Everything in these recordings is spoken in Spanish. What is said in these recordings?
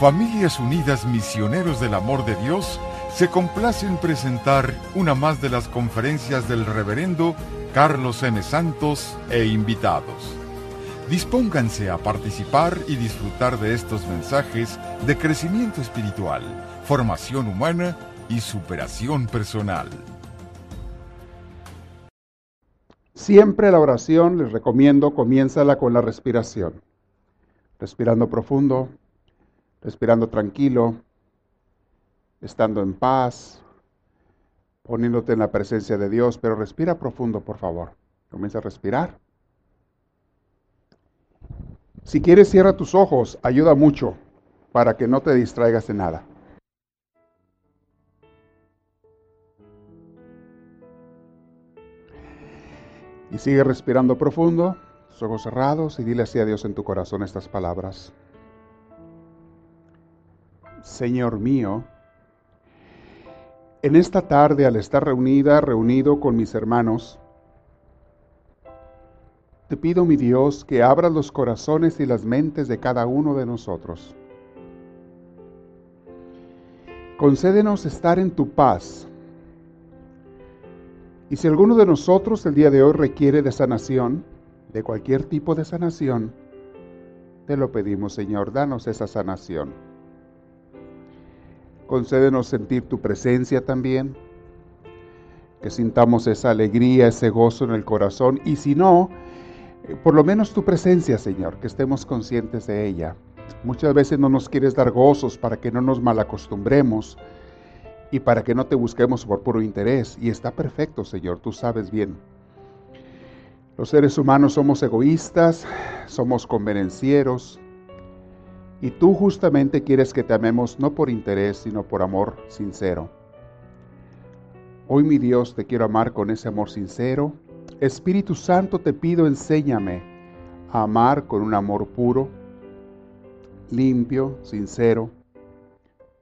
Familias Unidas Misioneros del Amor de Dios se complace en presentar una más de las conferencias del reverendo Carlos M. Santos e invitados. Dispónganse a participar y disfrutar de estos mensajes de crecimiento espiritual, formación humana y superación personal. Siempre la oración, les recomiendo, comiénzala con la respiración. Respirando profundo, respirando tranquilo, estando en paz, poniéndote en la presencia de Dios, pero respira profundo, por favor. Comienza a respirar. Si quieres, cierra tus ojos, ayuda mucho para que no te distraigas de nada. Y sigue respirando profundo, tus ojos cerrados y dile así a Dios en tu corazón estas palabras. Señor mío, en esta tarde al estar reunida, reunido con mis hermanos, te pido, mi Dios, que abras los corazones y las mentes de cada uno de nosotros. Concédenos estar en tu paz. Y si alguno de nosotros el día de hoy requiere de sanación, de cualquier tipo de sanación, te lo pedimos, Señor, danos esa sanación. Concédenos sentir tu presencia también, que sintamos esa alegría, ese gozo en el corazón. Y si no, eh, por lo menos tu presencia, Señor, que estemos conscientes de ella. Muchas veces no nos quieres dar gozos para que no nos malacostumbremos y para que no te busquemos por puro interés. Y está perfecto, Señor, tú sabes bien. Los seres humanos somos egoístas, somos convenencieros, y tú justamente quieres que te amemos no por interés, sino por amor sincero. Hoy mi Dios te quiero amar con ese amor sincero. Espíritu Santo te pido enséñame a amar con un amor puro, limpio, sincero,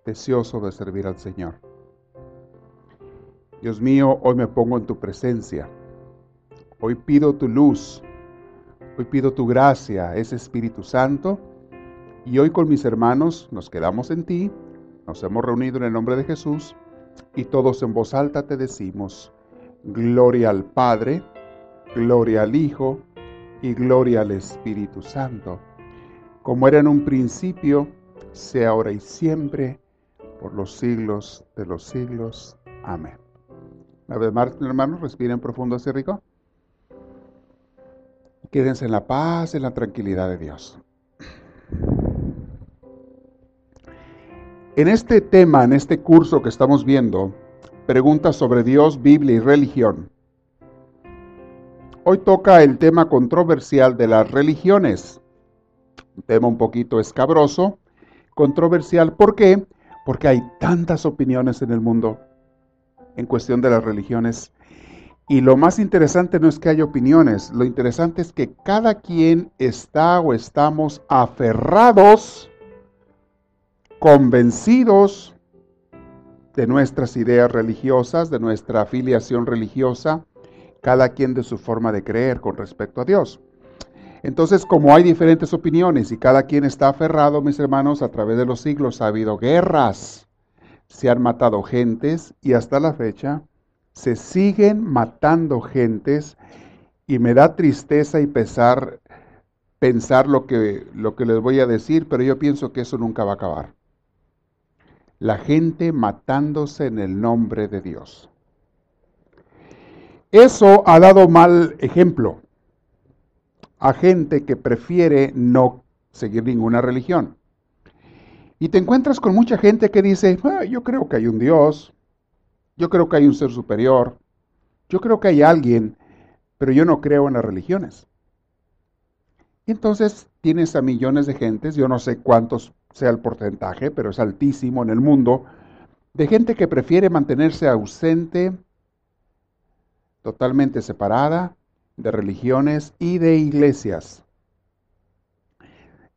deseoso de servir al Señor. Dios mío, hoy me pongo en tu presencia. Hoy pido tu luz. Hoy pido tu gracia, ese Espíritu Santo y hoy con mis hermanos nos quedamos en ti, nos hemos reunido en el nombre de Jesús y todos en voz alta te decimos, gloria al Padre, gloria al Hijo y gloria al Espíritu Santo, como era en un principio, sea ahora y siempre, por los siglos de los siglos. Amén. Una vez más, hermanos, respiren profundo así rico. Quédense en la paz, en la tranquilidad de Dios. En este tema, en este curso que estamos viendo, preguntas sobre Dios, Biblia y religión. Hoy toca el tema controversial de las religiones. Un tema un poquito escabroso, controversial. ¿Por qué? Porque hay tantas opiniones en el mundo en cuestión de las religiones. Y lo más interesante no es que haya opiniones, lo interesante es que cada quien está o estamos aferrados convencidos de nuestras ideas religiosas, de nuestra afiliación religiosa, cada quien de su forma de creer con respecto a Dios. Entonces, como hay diferentes opiniones y cada quien está aferrado, mis hermanos, a través de los siglos ha habido guerras, se han matado gentes y hasta la fecha se siguen matando gentes y me da tristeza y pesar pensar lo que, lo que les voy a decir, pero yo pienso que eso nunca va a acabar la gente matándose en el nombre de Dios. Eso ha dado mal ejemplo a gente que prefiere no seguir ninguna religión. Y te encuentras con mucha gente que dice, ah, yo creo que hay un Dios, yo creo que hay un ser superior, yo creo que hay alguien, pero yo no creo en las religiones. Entonces tienes a millones de gentes, yo no sé cuántos sea el porcentaje, pero es altísimo en el mundo, de gente que prefiere mantenerse ausente, totalmente separada de religiones y de iglesias.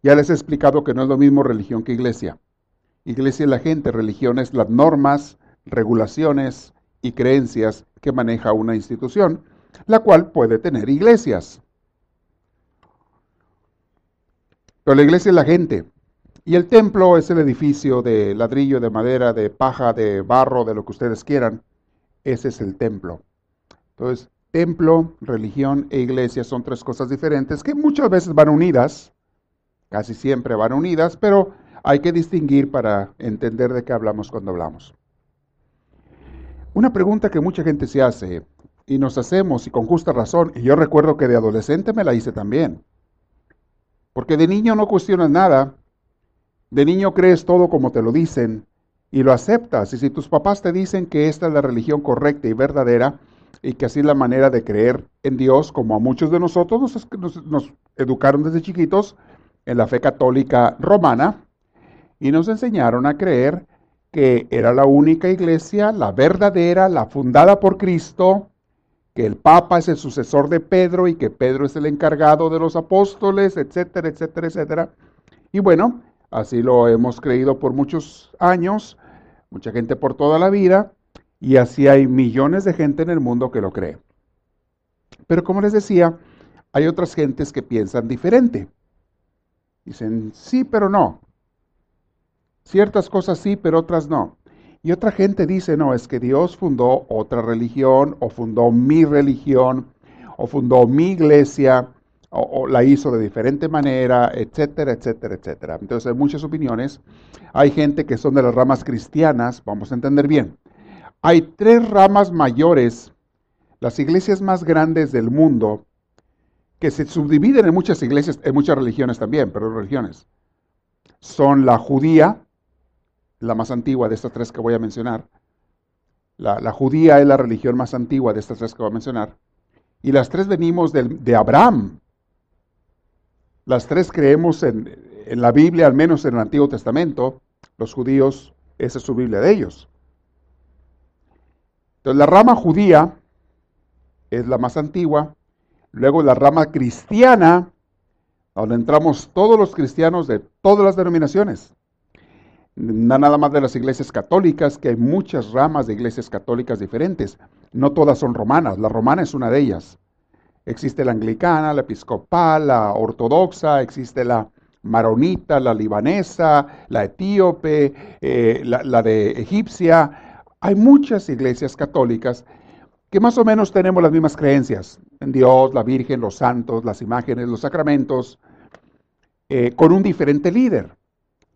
Ya les he explicado que no es lo mismo religión que iglesia. Iglesia es la gente, religión es las normas, regulaciones y creencias que maneja una institución, la cual puede tener iglesias. Pero la iglesia es la gente, Y el templo es el edificio de ladrillo, de madera, de paja, de barro, de lo que ustedes quieran. Ese es el templo. Entonces, templo, religión e iglesia son tres cosas diferentes que muchas veces van unidas, casi siempre van unidas, pero hay que distinguir para entender de qué hablamos cuando hablamos. Una pregunta que mucha gente se hace y nos hacemos y con justa razón, y yo recuerdo que de adolescente me la hice también, porque de niño no cuestionas nada, de niño crees todo como te lo dicen y lo aceptas, y si tus papás te dicen que esta es la religión correcta y verdadera, y que así es la manera de creer en Dios, como a muchos de nosotros nos, nos educaron desde chiquitos en la fe católica romana, y nos enseñaron a creer que era la única iglesia, la verdadera, la fundada por Cristo, que el Papa es el sucesor de Pedro y que Pedro es el encargado de los apóstoles, etcétera, etcétera, etcétera. Y bueno, así lo hemos creído por muchos años, mucha gente por toda la vida, y así hay millones de gente en el mundo que lo cree. Pero como les decía, hay otras gentes que piensan diferente. Dicen, sí, pero no. Ciertas cosas sí, pero otras no. Y otra gente dice, no, es que Dios fundó otra religión, o fundó mi religión, o fundó mi iglesia, o, la hizo de diferente manera, etcétera, etcétera, etcétera. Entonces hay muchas opiniones. Hay gente que son de las ramas cristianas, vamos a entender bien. Hay tres ramas mayores, las iglesias más grandes del mundo, que se subdividen en muchas iglesias, en muchas religiones también, pero religiones. Son la judía, la más antigua de estas tres que voy a mencionar. La, judía es la religión más antigua de estas tres que voy a mencionar. Y las tres venimos de, de Abraham. Las tres creemos en, en la Biblia, al menos en el Antiguo Testamento. Los judíos, esa es su Biblia de ellos. Entonces la rama judía es la más antigua. Luego la rama cristiana, donde entramos todos los cristianos de todas las denominaciones nada más de las iglesias católicas, que hay muchas ramas de iglesias católicas diferentes. No todas son romanas, la romana es una de ellas. Existe la anglicana, la episcopal, la ortodoxa, existe la maronita, la libanesa, la etíope, eh, la, de egipcia. Hay muchas iglesias católicas que más o menos tenemos las mismas creencias en Dios, la Virgen, los santos, las imágenes, los sacramentos, eh, con un diferente líder.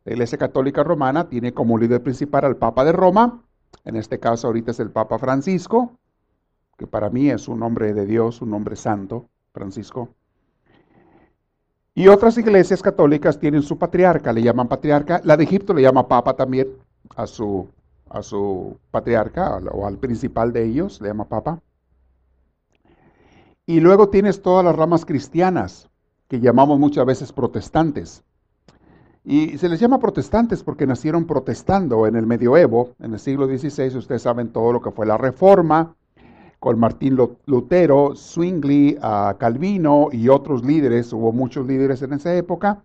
La Iglesia Católica Romana tiene como líder principal al Papa de Roma, en este caso ahorita es el Papa Francisco, que para mí es un hombre de Dios, un hombre santo, Francisco. Y otras iglesias católicas tienen su patriarca, le llaman patriarca. La de Egipto le llama papa también a su, a su patriarca o al principal de ellos, le llama papa. Y luego tienes todas las ramas cristianas, que llamamos muchas veces protestantes. Y se les llama protestantes porque nacieron protestando en el medioevo, en el siglo XVI, ustedes saben todo lo que fue la reforma, con Martín Lutero, Zwingli, Calvino y otros líderes, hubo muchos líderes en esa época,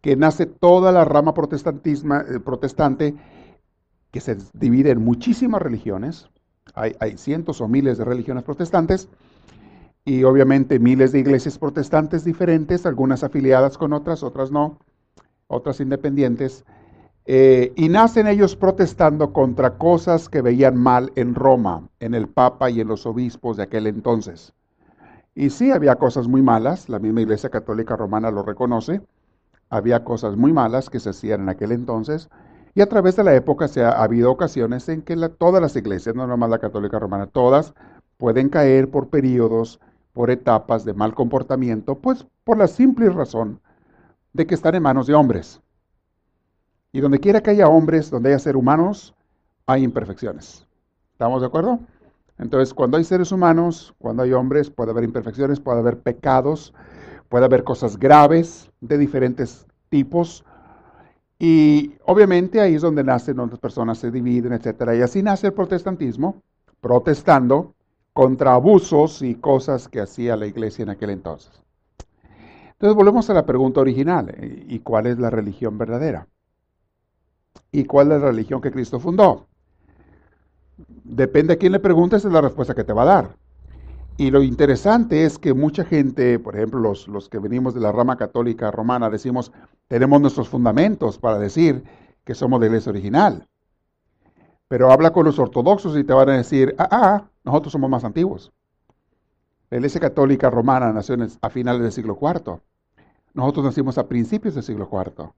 que nace toda la rama eh, protestante que se divide en muchísimas religiones, hay, hay cientos o miles de religiones protestantes, y obviamente miles de iglesias protestantes diferentes, algunas afiliadas con otras, otras no otras independientes, eh, y nacen ellos protestando contra cosas que veían mal en Roma, en el Papa y en los obispos de aquel entonces. Y sí, había cosas muy malas, la misma Iglesia Católica Romana lo reconoce, había cosas muy malas que se hacían en aquel entonces, y a través de la época se ha, habido ocasiones en que todas las iglesias, no nomás la Católica Romana, todas pueden caer por periodos, por etapas de mal comportamiento, pues por la simple razón de que están en manos de hombres. Y donde quiera que haya hombres, donde haya seres humanos, hay imperfecciones. ¿Estamos de acuerdo? Entonces, cuando hay seres humanos, cuando hay hombres, puede haber imperfecciones, puede haber pecados, puede haber cosas graves de diferentes tipos. Y obviamente ahí es donde nacen, donde las personas se dividen, etc. Y así nace el protestantismo, protestando contra abusos y cosas que hacía la iglesia en aquel entonces. Entonces volvemos a la pregunta original. Eh, ¿Y cuál es la religión verdadera? ¿Y cuál es la religión que Cristo fundó? Depende a quién le preguntes, es la respuesta que te va a dar. Y lo interesante es que mucha gente, por ejemplo, los, los que venimos de la rama católica romana, decimos, tenemos nuestros fundamentos para decir que somos de iglesia original. Pero habla con los ortodoxos y te van a decir, ah, ah, nosotros somos más antiguos. La iglesia católica romana nació a finales del siglo IV. Nosotros nacimos a principios del siglo IV.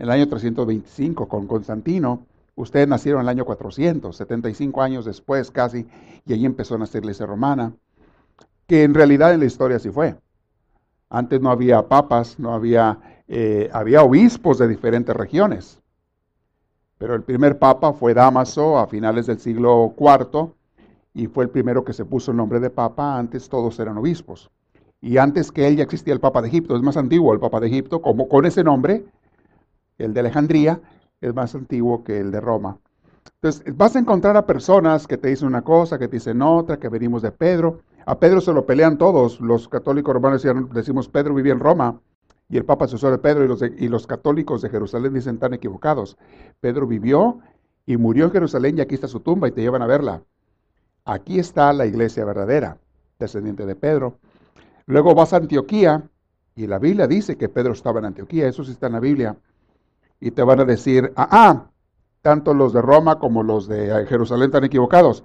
En el año 325 con Constantino. Ustedes nacieron en el año 400, 75 años después casi, y ahí empezó a nacer la iglesia romana que en realidad en la historia sí fue. Antes no había papas, no había, eh, había obispos de diferentes regiones. Pero el primer papa fue Damaso a finales del siglo IV y fue el primero que se puso el nombre de papa. Antes todos eran obispos. Y antes que él ya existía el papa de Egipto. Es más antiguo el papa de Egipto, como con ese nombre, el de Alejandría, es más antiguo que el de Roma. Entonces, vas a encontrar a personas que te dicen una cosa, que te dicen otra, que venimos de Pedro. A Pedro se lo pelean todos. Los católicos romanos decimos Pedro vivía en Roma y el Papa sucesor de Pedro y los, y los católicos de Jerusalén dicen tan equivocados. Pedro vivió y murió en Jerusalén y aquí está su tumba y te llevan a verla. Aquí está la iglesia verdadera, descendiente de Pedro. Luego vas a Antioquía y la Biblia dice que Pedro estaba en Antioquía, eso sí está en la Biblia. Y te van a decir, ah, ah tanto los de Roma como los de Jerusalén están equivocados.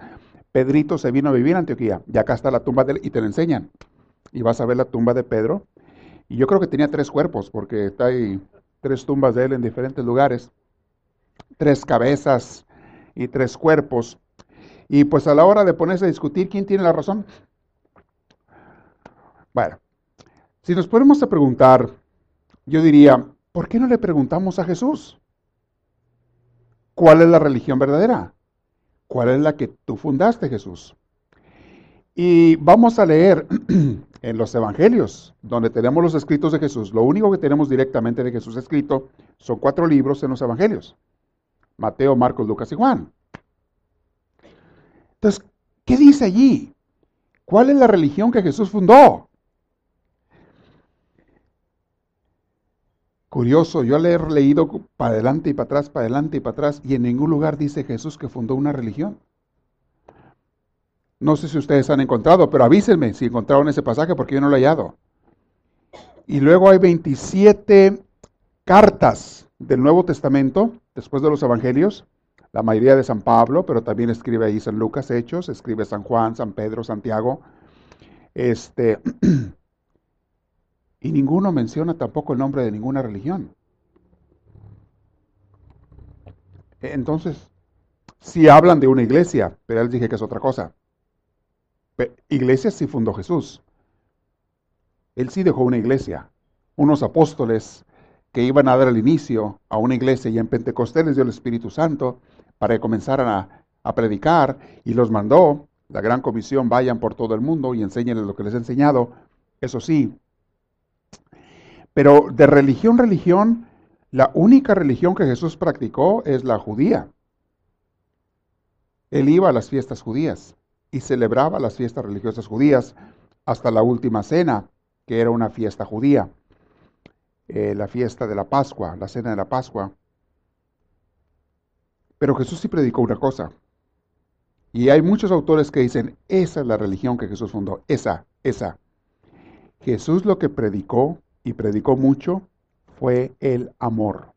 Pedrito se vino a vivir en Antioquía y acá está la tumba de él y te la enseñan. Y vas a ver la tumba de Pedro. Y yo creo que tenía tres cuerpos porque está ahí tres tumbas de él en diferentes lugares. Tres cabezas y tres cuerpos. Y pues a la hora de ponerse a discutir quién tiene la razón. Bueno, si nos ponemos a preguntar, yo diría, ¿por qué no le preguntamos a Jesús? ¿Cuál es la religión verdadera? ¿Cuál es la que tú fundaste, Jesús? Y vamos a leer en los evangelios, donde tenemos los escritos de Jesús. Lo único que tenemos directamente de Jesús escrito son cuatro libros en los evangelios. Mateo, Marcos, Lucas y Juan. Entonces, ¿qué dice allí? ¿Cuál es la religión que Jesús fundó? Curioso, yo le he leído para adelante y para atrás, para adelante y para atrás, y en ningún lugar dice Jesús que fundó una religión. No sé si ustedes han encontrado, pero avísenme si encontraron ese pasaje porque yo no lo he hallado. Y luego hay 27 cartas del Nuevo Testamento, después de los Evangelios, la mayoría de San Pablo, pero también escribe ahí San Lucas Hechos, escribe San Juan, San Pedro, Santiago. Este, Y ninguno menciona tampoco el nombre de ninguna religión. Entonces, si hablan de una iglesia, pero él dije que es otra cosa. iglesia sí fundó Jesús. Él sí dejó una iglesia. Unos apóstoles que iban a dar el inicio a una iglesia y en Pentecostés les dio el Espíritu Santo para que comenzaran a, predicar y los mandó. La gran comisión, vayan por todo el mundo y enséñenles lo que les he enseñado. Eso sí, pero de religión, religión, la única religión que Jesús practicó es la judía. Él iba a las fiestas judías y celebraba las fiestas religiosas judías hasta la última cena, que era una fiesta judía, eh, la fiesta de la Pascua, la cena de la Pascua. Pero Jesús sí predicó una cosa. Y hay muchos autores que dicen, esa es la religión que Jesús fundó, esa, esa. Jesús lo que predicó y predicó mucho fue el amor.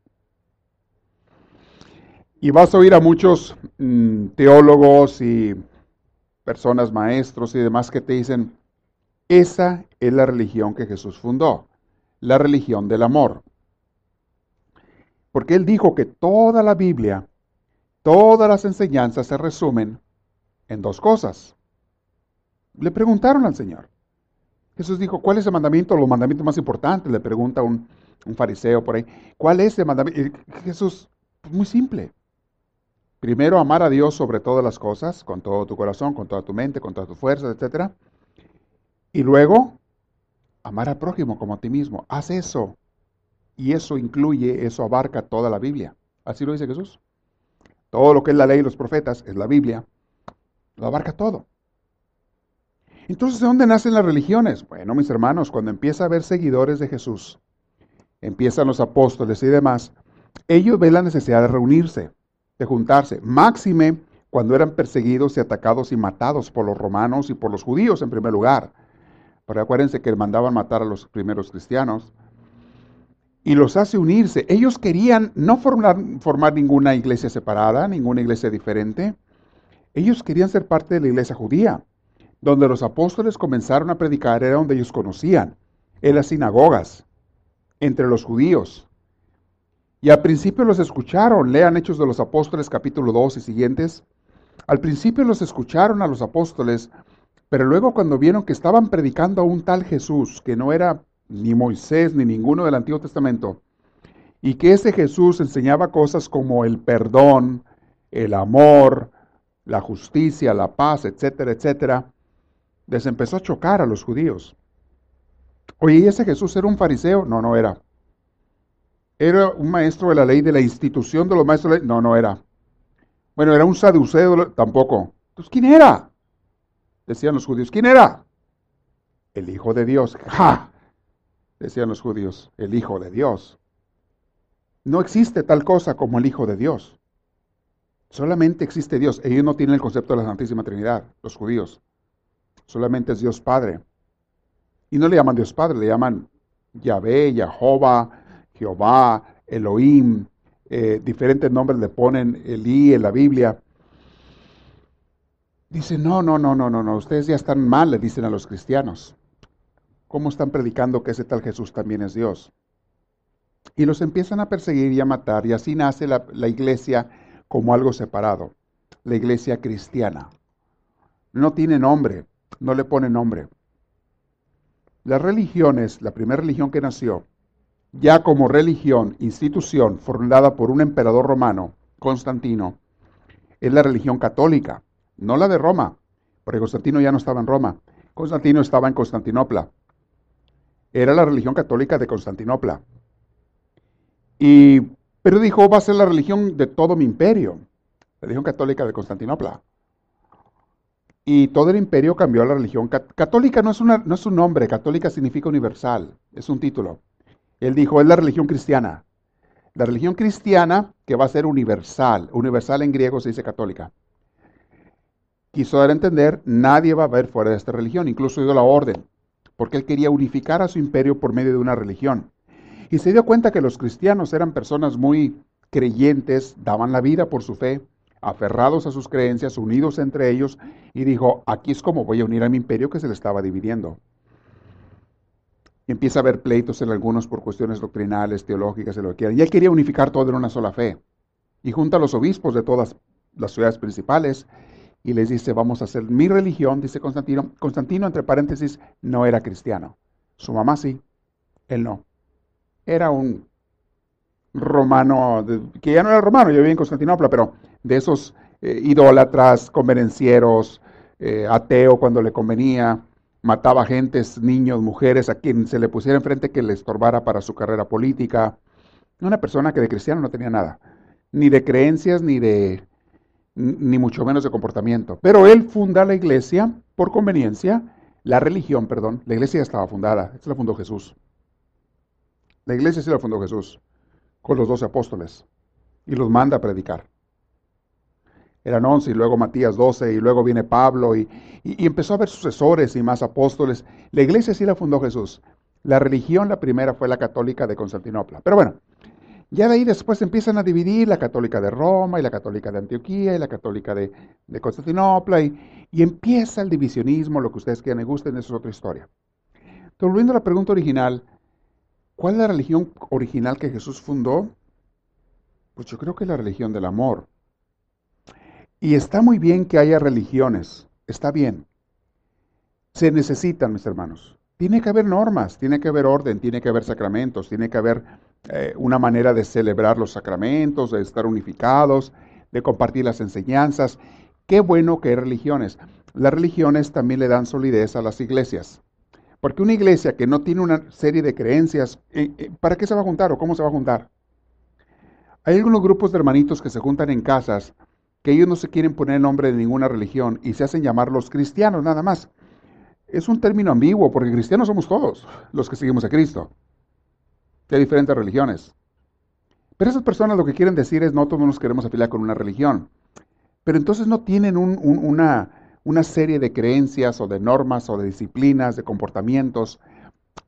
Y vas a oír a muchos mm, teólogos y personas maestros y demás que te dicen, esa es la religión que Jesús fundó, la religión del amor. Porque él dijo que toda la Biblia, todas las enseñanzas se resumen en dos cosas. Le preguntaron al Señor, Jesús dijo, ¿cuál es el mandamiento? Los mandamientos más importantes, le pregunta un, fariseo por ahí. ¿Cuál es el mandamiento? Jesús, pues muy simple. Primero, amar a Dios sobre todas las cosas, con todo tu corazón, con toda tu mente, con todas tus fuerzas, etc. Y luego, amar al prójimo como a ti mismo. Haz eso. Y eso incluye, eso abarca toda la Biblia. Así lo dice Jesús. Todo lo que es la ley y los profetas es la Biblia. Lo abarca todo. Entonces, ¿de dónde nacen las religiones? Bueno, mis hermanos, cuando empieza a haber seguidores de Jesús, empiezan los apóstoles y demás, ellos ven la necesidad de reunirse, de juntarse. Máxime cuando eran perseguidos y atacados y matados por los romanos y por los judíos en primer lugar. Pero acuérdense que mandaban matar a los primeros cristianos. Y los hace unirse. Ellos querían no formar, formar ninguna iglesia separada, ninguna iglesia diferente. Ellos querían ser parte de la iglesia judía. Donde los apóstoles comenzaron a predicar era donde ellos conocían, en las sinagogas, entre los judíos. Y al principio los escucharon, lean Hechos de los Apóstoles capítulo 2 y siguientes. Al principio los escucharon a los apóstoles, pero luego cuando vieron que estaban predicando a un tal Jesús, que no era ni Moisés ni ninguno del Antiguo Testamento, y que ese Jesús enseñaba cosas como el perdón, el amor, la justicia, la paz, etcétera, etcétera, les empezó a chocar a los judíos. Oye, ¿y ese Jesús era un fariseo? No, no era. ¿Era un maestro de la ley, de la institución de los maestros de la ley? No, no era. Bueno, ¿era un saduceo? Tampoco. Entonces, ¿quién era? Decían los judíos. ¿Quién era? El Hijo de Dios. ¡Ja! Decían los judíos. El Hijo de Dios. No existe tal cosa como el Hijo de Dios. Solamente existe Dios. Ellos no tienen el concepto de la Santísima Trinidad, los judíos. Solamente es Dios Padre. Y no le llaman Dios Padre, le llaman Yahvé, Jehová, Jehová, Elohim, eh, diferentes nombres le ponen Elí en la Biblia. Dice, no, no, no, no, no, no, ustedes ya están mal, le dicen a los cristianos. ¿Cómo están predicando que ese tal Jesús también es Dios? Y los empiezan a perseguir y a matar, y así nace la, la iglesia como algo separado, la iglesia cristiana. No tiene nombre, no le pone nombre. Las religiones, la primera religión que nació, ya como religión, institución formada por un emperador romano, Constantino, es la religión católica, no la de Roma, porque Constantino ya no estaba en Roma, Constantino estaba en Constantinopla. Era la religión católica de Constantinopla. Y, pero dijo, va a ser la religión de todo mi imperio, la religión católica de Constantinopla. Y todo el imperio cambió a la religión católica. No es, una, un nombre, católica significa universal, es un título. Él dijo, es la religión cristiana. La religión cristiana que va a ser universal. Universal en griego se dice católica. Quiso dar a entender, nadie va a ver fuera de esta religión, incluso dio la orden, porque él quería unificar a su imperio por medio de una religión. Y se dio cuenta que los cristianos eran personas muy creyentes, daban la vida por su fe, aferrados a sus creencias, unidos entre ellos, y dijo, aquí es como voy a unir a mi imperio que se le estaba dividiendo empieza a haber pleitos en algunos por cuestiones doctrinales, teológicas, y lo que quieran. Y él quería unificar todo en una sola fe. Y junta a los obispos de todas las ciudades principales y les dice, vamos a hacer mi religión, dice Constantino. Constantino, entre paréntesis, no era cristiano. Su mamá sí, él no. Era un romano, que ya no era romano, yo vivía en Constantinopla, pero de esos eh, idólatras, convenencieros, eh, ateo cuando le convenía, mataba gentes, niños, mujeres, a quien se le pusiera enfrente que le estorbara para su carrera política. Una persona que de cristiano no tenía nada, ni de creencias, ni de ni mucho menos de comportamiento. Pero él funda la iglesia por conveniencia, la religión, perdón, la iglesia ya estaba fundada, esta la fundó Jesús. La iglesia sí la fundó Jesús, con los doce apóstoles, y los manda a predicar eran once, y luego Matías doce, y luego viene Pablo, y, empezó a haber sucesores y más apóstoles. La iglesia sí la fundó Jesús. La religión, la primera, fue la católica de Constantinopla. Pero bueno, ya de ahí después empiezan a dividir la católica de Roma, y la católica de Antioquía, y la católica de, Constantinopla, y, empieza el divisionismo, lo que ustedes quieran y gusten, eso es otra historia. Pero volviendo a la pregunta original, ¿cuál es la religión original que Jesús fundó? Pues yo creo que es la religión del amor. Y está muy bien que haya religiones, está bien. Se necesitan, mis hermanos. Tiene que haber normas, tiene que haber orden, tiene que haber sacramentos, tiene que haber eh, una manera de celebrar los sacramentos, de estar unificados, de compartir las enseñanzas. Qué bueno que hay religiones. Las religiones también le dan solidez a las iglesias. Porque una iglesia que no tiene una serie de creencias, eh, eh, ¿para qué se va a juntar o cómo se va a juntar? Hay algunos grupos de hermanitos que se juntan en casas que ellos no se quieren poner el nombre de ninguna religión y se hacen llamar los cristianos nada más. Es un término ambiguo porque cristianos somos todos los que seguimos a Cristo, de diferentes religiones. Pero esas personas lo que quieren decir es no todos nos queremos afiliar con una religión. pero entonces no tienen una, una serie de creencias o de normas o de disciplinas, de comportamientos.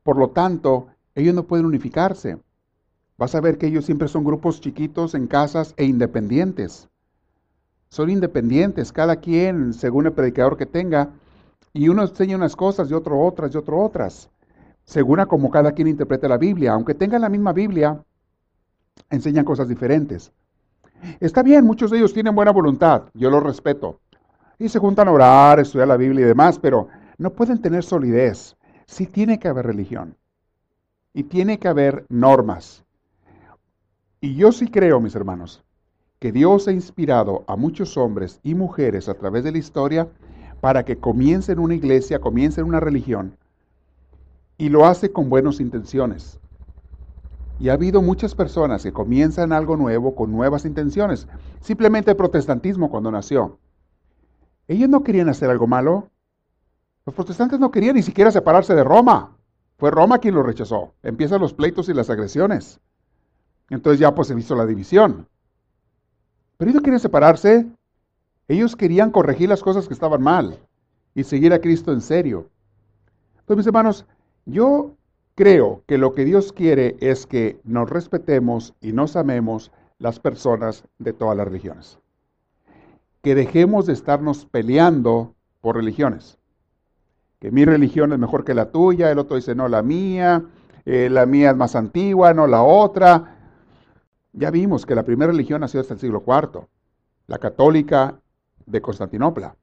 Por lo tanto, ellos no pueden unificarse. Vas a ver que ellos siempre son grupos chiquitos en casas e independientes. Son independientes, cada quien según el predicador que tenga, y uno enseña unas cosas y otro otras y otro otras, según a como cada quien interprete la Biblia. Aunque tengan la misma Biblia, enseñan cosas diferentes. Está bien, muchos de ellos tienen buena voluntad, yo lo respeto. Y se juntan a orar, estudiar la Biblia y demás, pero no pueden tener solidez. Sí tiene que haber religión. Y tiene que haber normas. Y yo sí creo, mis hermanos, que Dios ha inspirado a muchos hombres y mujeres a través de la historia para que comiencen una iglesia, comiencen una religión. Y lo hace con buenas intenciones. Y ha habido muchas personas que comienzan algo nuevo con nuevas intenciones. Simplemente el protestantismo cuando nació. Ellos no querían hacer algo malo. Los protestantes no querían ni siquiera separarse de Roma. Fue Roma quien lo rechazó. Empiezan los pleitos y las agresiones. Entonces ya pues se hizo la división. Pero ellos querían separarse. Ellos querían corregir las cosas que estaban mal y seguir a Cristo en serio. Entonces, mis hermanos, yo Creo que lo que Dios quiere es que nos respetemos y nos amemos las personas de todas las religiones. Que dejemos de estarnos peleando por religiones. Que mi religión es mejor que la tuya, el otro dice no, la mía, eh, la mía es más antigua, no la otra. Ya vimos que la primera religión nació hasta el siglo IV, la católica de Constantinopla,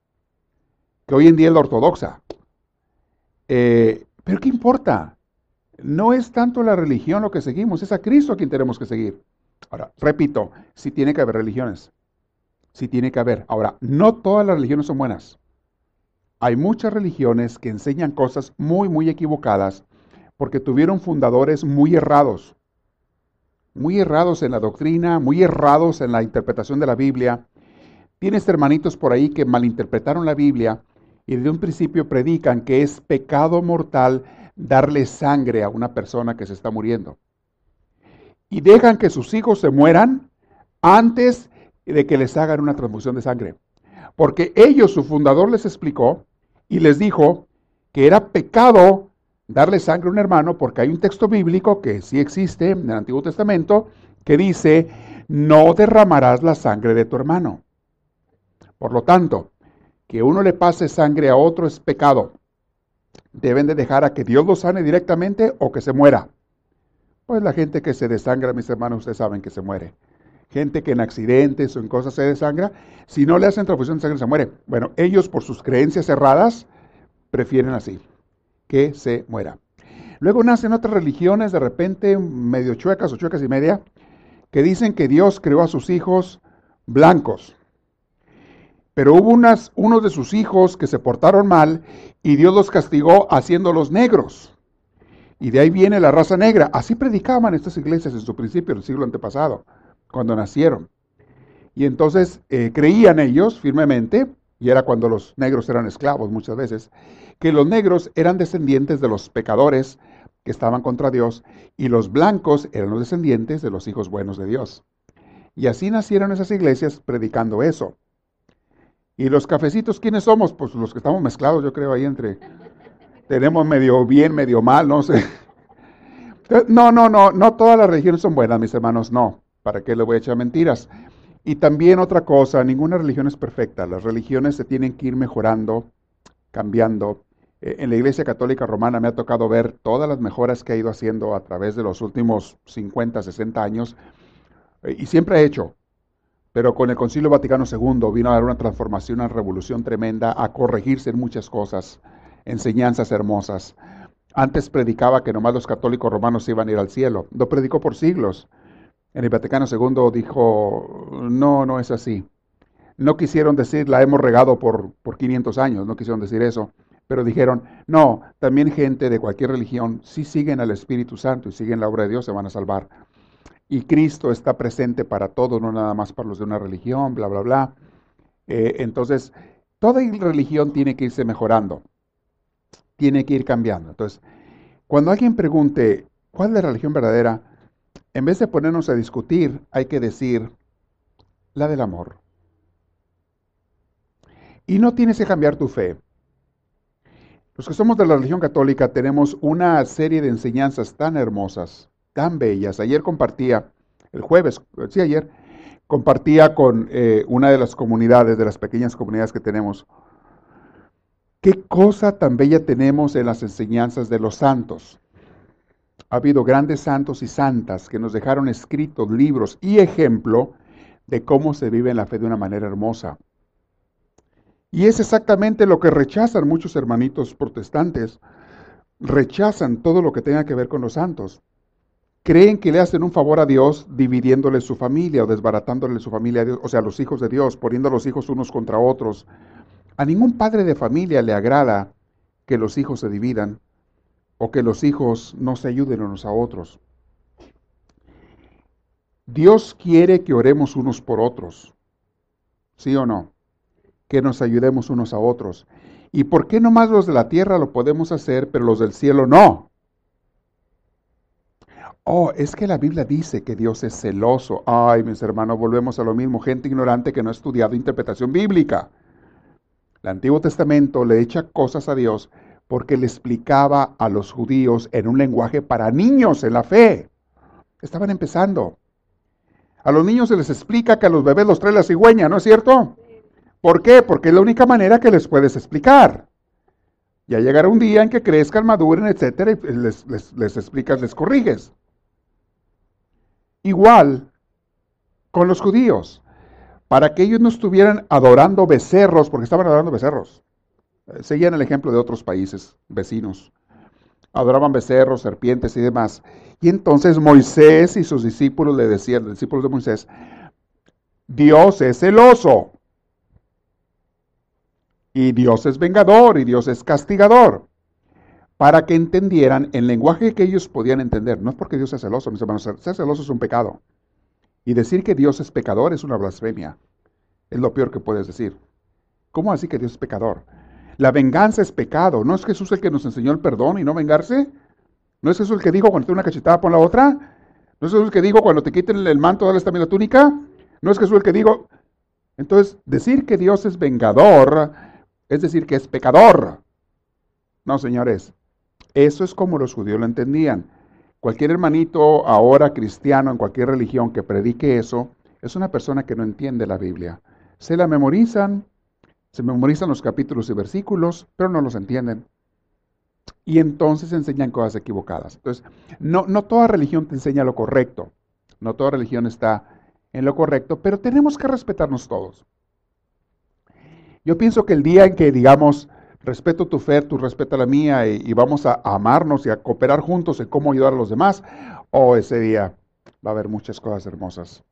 que hoy en día es la ortodoxa. Eh, pero ¿qué importa? No es tanto la religión lo que seguimos, es a Cristo a quien tenemos que seguir. Ahora, repito, si tiene que haber religiones. si tiene que haber. Ahora, no todas las religiones son buenas. Hay muchas religiones que enseñan cosas muy, muy equivocadas porque tuvieron fundadores muy errados. Muy errados en la doctrina, muy errados en la interpretación de la Biblia. Tienes hermanitos por ahí que malinterpretaron la Biblia y desde un principio predican que es pecado mortal darle sangre a una persona que se está muriendo. Y dejan que sus hijos se mueran antes de que les hagan una transfusión de sangre. Porque ellos, su fundador, les explicó y les dijo que era pecado darle sangre a un hermano porque hay un texto bíblico que sí existe en el Antiguo Testamento que dice, no derramarás la sangre de tu hermano. Por lo tanto, que uno le pase sangre a otro es pecado deben de dejar a que Dios los sane directamente o que se muera. Pues la gente que se desangra, mis hermanos, ustedes saben que se muere. Gente que en accidentes o en cosas se desangra, si no le hacen transfusión de sangre se muere. Bueno, ellos por sus creencias cerradas prefieren así, que se muera. Luego nacen otras religiones de repente medio chuecas o chuecas y media, que dicen que Dios creó a sus hijos blancos. Pero hubo unas, unos de sus hijos que se portaron mal y Dios los castigó haciéndolos negros. Y de ahí viene la raza negra. Así predicaban estas iglesias en su principio, el siglo antepasado, cuando nacieron. Y entonces eh, creían ellos firmemente, y era cuando los negros eran esclavos muchas veces, que los negros eran descendientes de los pecadores que estaban contra Dios, y los blancos eran los descendientes de los hijos buenos de Dios. Y así nacieron esas iglesias predicando eso. ¿Y los cafecitos quiénes somos? Pues los que estamos mezclados, yo creo, ahí entre... Tenemos medio bien, medio mal, no sé. No, no, no, no todas las religiones son buenas, mis hermanos, no. ¿Para qué le voy a echar mentiras? Y también otra cosa, ninguna religión es perfecta. Las religiones se tienen que ir mejorando, cambiando. Eh, en la Iglesia Católica Romana me ha tocado ver todas las mejoras que ha ido haciendo a través de los últimos 50, 60 años. Eh, y siempre ha hecho. Pero con el Concilio Vaticano II vino a dar una transformación, una revolución tremenda, a corregirse en muchas cosas, enseñanzas hermosas. Antes predicaba que nomás los católicos romanos iban a ir al cielo. Lo predicó por siglos. En el Vaticano II dijo, no, no es así. No quisieron decir, la hemos regado por, por 500 años, no quisieron decir eso. Pero dijeron, no, también gente de cualquier religión, si siguen al Espíritu Santo y siguen la obra de Dios, se van a salvar y Cristo está presente para todos, no nada más para los de una religión, bla, bla, bla. Eh, entonces, toda religión tiene que irse mejorando, tiene que ir cambiando. Entonces, cuando alguien pregunte, ¿cuál es la religión verdadera? En vez de ponernos a discutir, hay que decir la del amor. Y no tienes que cambiar tu fe. Los que somos de la religión católica tenemos una serie de enseñanzas tan hermosas, tan bellas. Ayer compartía, el jueves, sí, ayer, compartía con eh, una de las comunidades, de las pequeñas comunidades que tenemos, qué cosa tan bella tenemos en las enseñanzas de los santos. Ha habido grandes santos y santas que nos dejaron escritos libros y ejemplo de cómo se vive en la fe de una manera hermosa. Y es exactamente lo que rechazan muchos hermanitos protestantes. Rechazan todo lo que tenga que ver con los santos. Creen que le hacen un favor a Dios dividiéndole su familia o desbaratándole su familia a Dios, o sea, los hijos de Dios, poniendo a los hijos unos contra otros. A ningún padre de familia le agrada que los hijos se dividan o que los hijos no se ayuden unos a otros. Dios quiere que oremos unos por otros. ¿Sí o no? Que nos ayudemos unos a otros. ¿Y por qué nomás los de la tierra lo podemos hacer, pero los del cielo no? Oh, es que la Biblia dice que Dios es celoso. Ay, mis hermanos, volvemos a lo mismo. Gente ignorante que no ha estudiado interpretación bíblica. El Antiguo Testamento le echa cosas a Dios porque le explicaba a los judíos en un lenguaje para niños en la fe. Estaban empezando. A los niños se les explica que a los bebés los trae la cigüeña, ¿no es cierto? ¿Por qué? Porque es la única manera que les puedes explicar. Ya llegará un día en que crezcan, maduren, etcétera, y les, les explicas, les corriges. Igual con los judíos, para que ellos no estuvieran adorando becerros, porque estaban adorando becerros. Eh, seguían el ejemplo de otros países vecinos. Adoraban becerros, serpientes y demás. Y entonces Moisés y sus discípulos le decían, los discípulos de Moisés, Dios es celoso. Y Dios es vengador y Dios es castigador. Para que entendieran el lenguaje que ellos podían entender. No es porque Dios sea celoso, mis hermanos. Ser celoso es un pecado. Y decir que Dios es pecador es una blasfemia. Es lo peor que puedes decir. ¿Cómo así que Dios es pecador? La venganza es pecado. ¿No es Jesús el que nos enseñó el perdón y no vengarse? ¿No es Jesús el que dijo cuando te una cachetada pon la otra? ¿No es Jesús el que dijo cuando te quiten el manto dale también la túnica? ¿No es Jesús el que dijo? Entonces, decir que Dios es vengador es decir que es pecador. No, señores. Eso es como los judíos lo entendían. Cualquier hermanito ahora cristiano en cualquier religión que predique eso es una persona que no entiende la Biblia. Se la memorizan, se memorizan los capítulos y versículos, pero no los entienden. Y entonces enseñan cosas equivocadas. Entonces, no, no toda religión te enseña lo correcto. No toda religión está en lo correcto, pero tenemos que respetarnos todos. Yo pienso que el día en que digamos, respeto tu fe, tú respeta la mía y, vamos a, amarnos y a cooperar juntos en cómo ayudar a los demás, o oh, ese día va a haber muchas cosas hermosas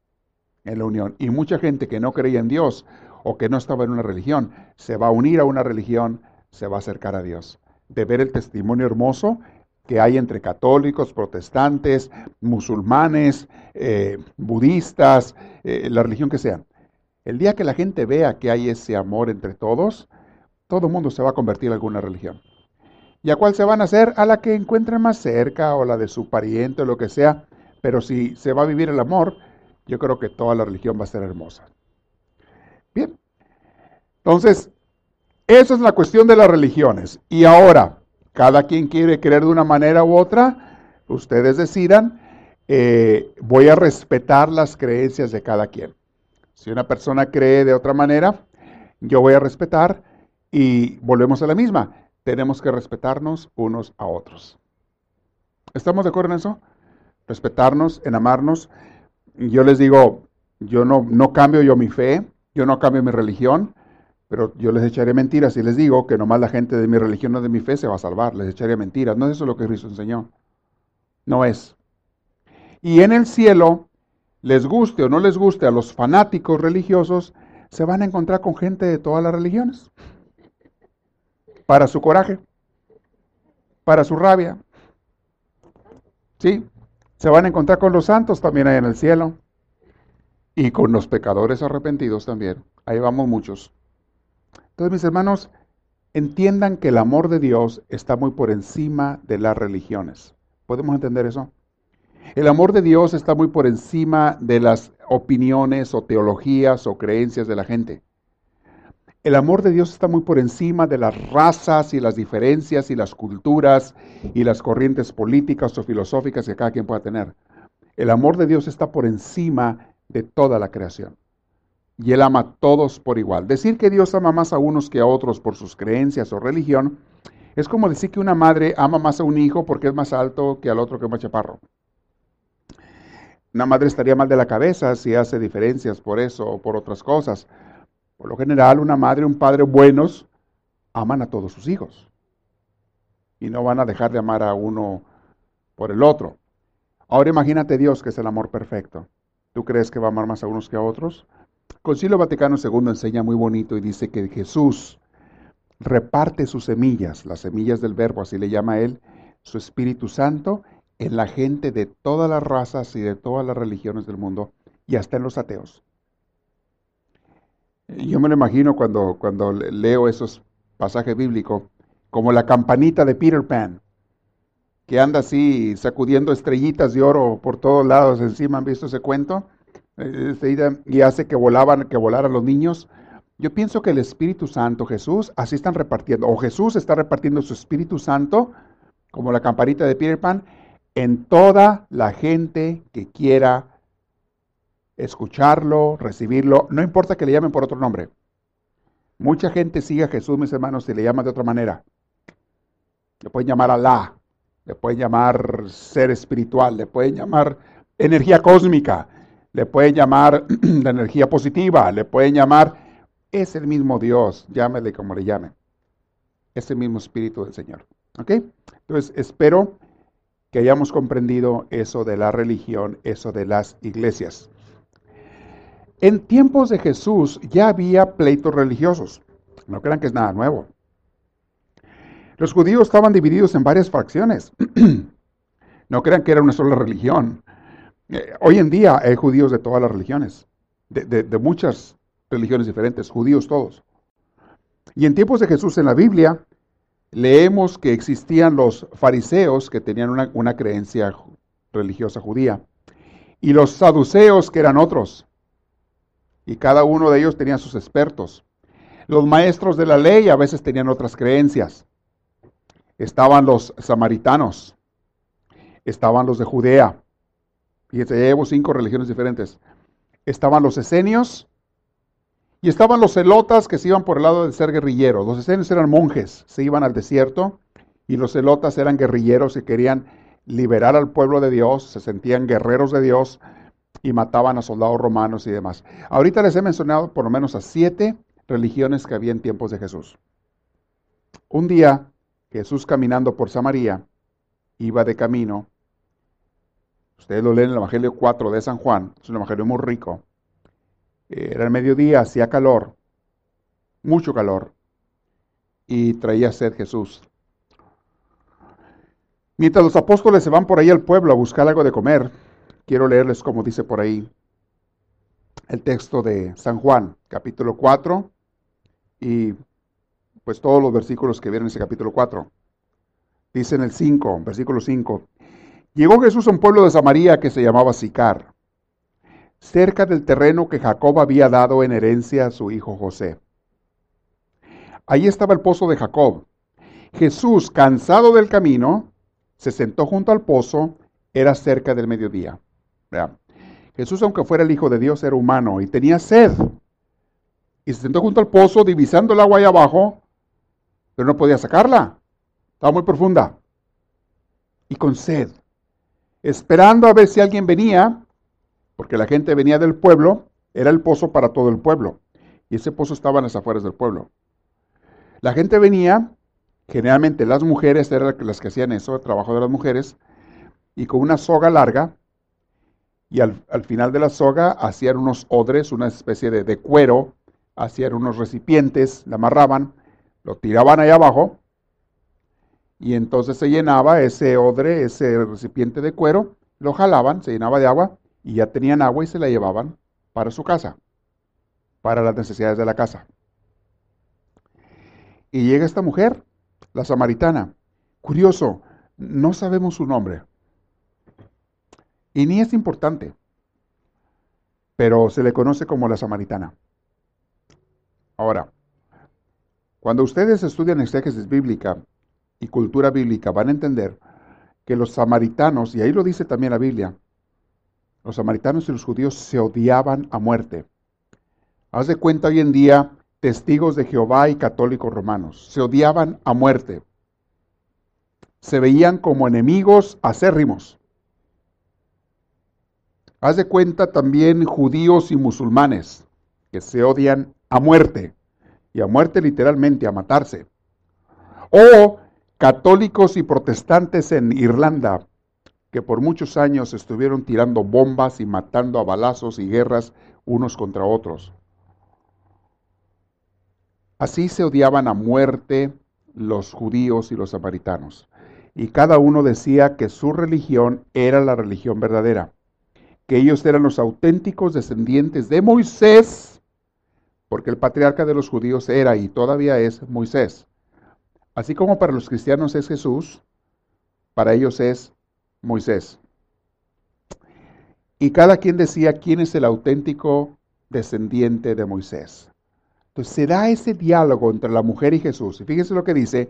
en la unión. Y mucha gente que no creía en Dios o que no estaba en una religión, se va a unir a una religión, se va a acercar a Dios. De ver el testimonio hermoso que hay entre católicos, protestantes, musulmanes, eh, budistas, eh, la religión que sean. El día que la gente vea que hay ese amor entre todos, todo el mundo se va a convertir en alguna religión. ¿Y a cuál se van a hacer? A la que encuentren más cerca o la de su pariente o lo que sea. Pero si se va a vivir el amor, yo creo que toda la religión va a ser hermosa. Bien. Entonces, esa es la cuestión de las religiones. Y ahora, cada quien quiere creer de una manera u otra, ustedes decidan, eh, voy a respetar las creencias de cada quien. Si una persona cree de otra manera, yo voy a respetar y volvemos a la misma. Tenemos que respetarnos unos a otros. ¿Estamos de acuerdo en eso? Respetarnos, en amarnos. Yo les digo, yo no, no cambio yo mi fe, yo no cambio mi religión, pero yo les echaré mentiras si les digo que nomás la gente de mi religión o de mi fe se va a salvar. Les echaré mentiras. No es eso lo que Cristo enseñó. No es. Y en el cielo, les guste o no les guste a los fanáticos religiosos, se van a encontrar con gente de todas las religiones. Para su coraje, para su rabia. ¿Sí? Se van a encontrar con los santos también ahí en el cielo y con los pecadores arrepentidos también. Ahí vamos muchos. Entonces, mis hermanos, entiendan que el amor de Dios está muy por encima de las religiones. ¿Podemos entender eso? El amor de Dios está muy por encima de las opiniones o teologías o creencias de la gente. El amor de Dios está muy por encima de las razas y las diferencias y las culturas y las corrientes políticas o filosóficas que cada quien pueda tener. El amor de Dios está por encima de toda la creación. Y Él ama a todos por igual. Decir que Dios ama más a unos que a otros por sus creencias o religión es como decir que una madre ama más a un hijo porque es más alto que al otro que es más chaparro. Una madre estaría mal de la cabeza si hace diferencias por eso o por otras cosas. Por lo general, una madre y un padre buenos aman a todos sus hijos. Y no van a dejar de amar a uno por el otro. Ahora imagínate Dios que es el amor perfecto. ¿Tú crees que va a amar más a unos que a otros? Concilio Vaticano II enseña muy bonito y dice que Jesús reparte sus semillas, las semillas del verbo, así le llama él, su Espíritu Santo, en la gente de todas las razas y de todas las religiones del mundo y hasta en los ateos. Yo me lo imagino cuando, cuando leo esos pasajes bíblicos, como la campanita de Peter Pan, que anda así sacudiendo estrellitas de oro por todos lados encima. ¿Han visto ese cuento? Eh, y hace que volaban, que volaran los niños. Yo pienso que el Espíritu Santo, Jesús, así están repartiendo, o Jesús está repartiendo su Espíritu Santo, como la campanita de Peter Pan, en toda la gente que quiera escucharlo, recibirlo, no importa que le llamen por otro nombre. Mucha gente sigue a Jesús, mis hermanos, y le llama de otra manera. Le pueden llamar Alá, le pueden llamar ser espiritual, le pueden llamar energía cósmica, le pueden llamar la energía positiva, le pueden llamar, es el mismo Dios, llámele como le llamen. Es el mismo Espíritu del Señor. ¿Ok? Entonces, espero que hayamos comprendido eso de la religión, eso de las iglesias. En tiempos de Jesús ya había pleitos religiosos. No crean que es nada nuevo. Los judíos estaban divididos en varias facciones. no crean que era una sola religión. Eh, hoy en día hay judíos de todas las religiones, de, muchas religiones diferentes, judíos todos. Y en tiempos de Jesús en la Biblia, leemos que existían los fariseos que tenían una, creencia religiosa judía, y los saduceos que eran otros, y cada uno de ellos tenía sus expertos. Los maestros de la ley a veces tenían otras creencias. Estaban los samaritanos, estaban los de Judea. Fíjense, ya llevo cinco religiones diferentes. Estaban los esenios y estaban los celotas que se iban por el lado de ser guerrilleros. Los esenios eran monjes, se iban al desierto y los celotas eran guerrilleros y querían liberar al pueblo de Dios, se sentían guerreros de Dios y mataban a soldados romanos y demás. Ahorita les he mencionado por lo menos a siete religiones que había en tiempos de Jesús. Un día, Jesús caminando por Samaria, iba de camino. Ustedes lo leen en el Evangelio 4 de San Juan, es un evangelio muy rico. Era el mediodía, hacía calor, mucho calor, y traía sed Jesús. Mientras los apóstoles se van por ahí al pueblo a buscar algo de comer, quiero leerles como dice por ahí el texto de San Juan, capítulo 4, y pues todos los versículos que vienen en ese capítulo 4. Dice en el 5, versículo 5, llegó Jesús a un pueblo de Samaria que se llamaba Sicar, cerca del terreno que Jacob había dado en herencia a su hijo José. Allí estaba el pozo de Jacob. Jesús, cansado del camino, se sentó junto al pozo, era cerca del mediodía. Jesús, aunque fuera el Hijo de Dios, era humano y tenía sed. Y se sentó junto al pozo, divisando el agua ahí abajo, pero no podía sacarla. Estaba muy profunda. Y con sed. Esperando a ver si alguien venía, porque la gente venía del pueblo, era el pozo para todo el pueblo. Y ese pozo estaba en las afueras del pueblo. La gente venía, generalmente las mujeres eran las que hacían eso, el trabajo de las mujeres, y con una soga larga y al, final de la soga hacían unos odres, una especie de, de cuero, hacían unos recipientes, la amarraban, lo tiraban ahí abajo y entonces se llenaba ese odre, ese recipiente de cuero, lo jalaban, se llenaba de agua y ya tenían agua y se la llevaban para su casa, para las necesidades de la casa. Y llega esta mujer, la samaritana. Curioso, no sabemos su nombre. Y ni es importante, pero se le conoce como la samaritana. Ahora, Cuando ustedes estudian exégesis bíblica y cultura bíblica, van a entender que los samaritanos, y ahí lo dice también la Biblia, los samaritanos y los judíos se odiaban a muerte. Haz de cuenta hoy en día, testigos de Jehová y católicos romanos, se odiaban a muerte. Se veían como enemigos acérrimos. Haz de cuenta también judíos y musulmanes, que se odian a muerte, y a muerte literalmente, a matarse. O católicos y protestantes en Irlanda, que por muchos años estuvieron tirando bombas y matando a balazos y guerras unos contra otros. Así se odiaban a muerte los judíos y los samaritanos. Y cada uno decía que su religión era la religión verdadera, que ellos eran los auténticos descendientes de Moisés, porque el patriarca de los judíos era y todavía es Moisés. Así como para los cristianos es Jesús, para ellos es Moisés. Y cada quien decía quién es el auténtico descendiente de Moisés. Entonces se da ese diálogo entre la mujer y Jesús. Y fíjense lo que dice,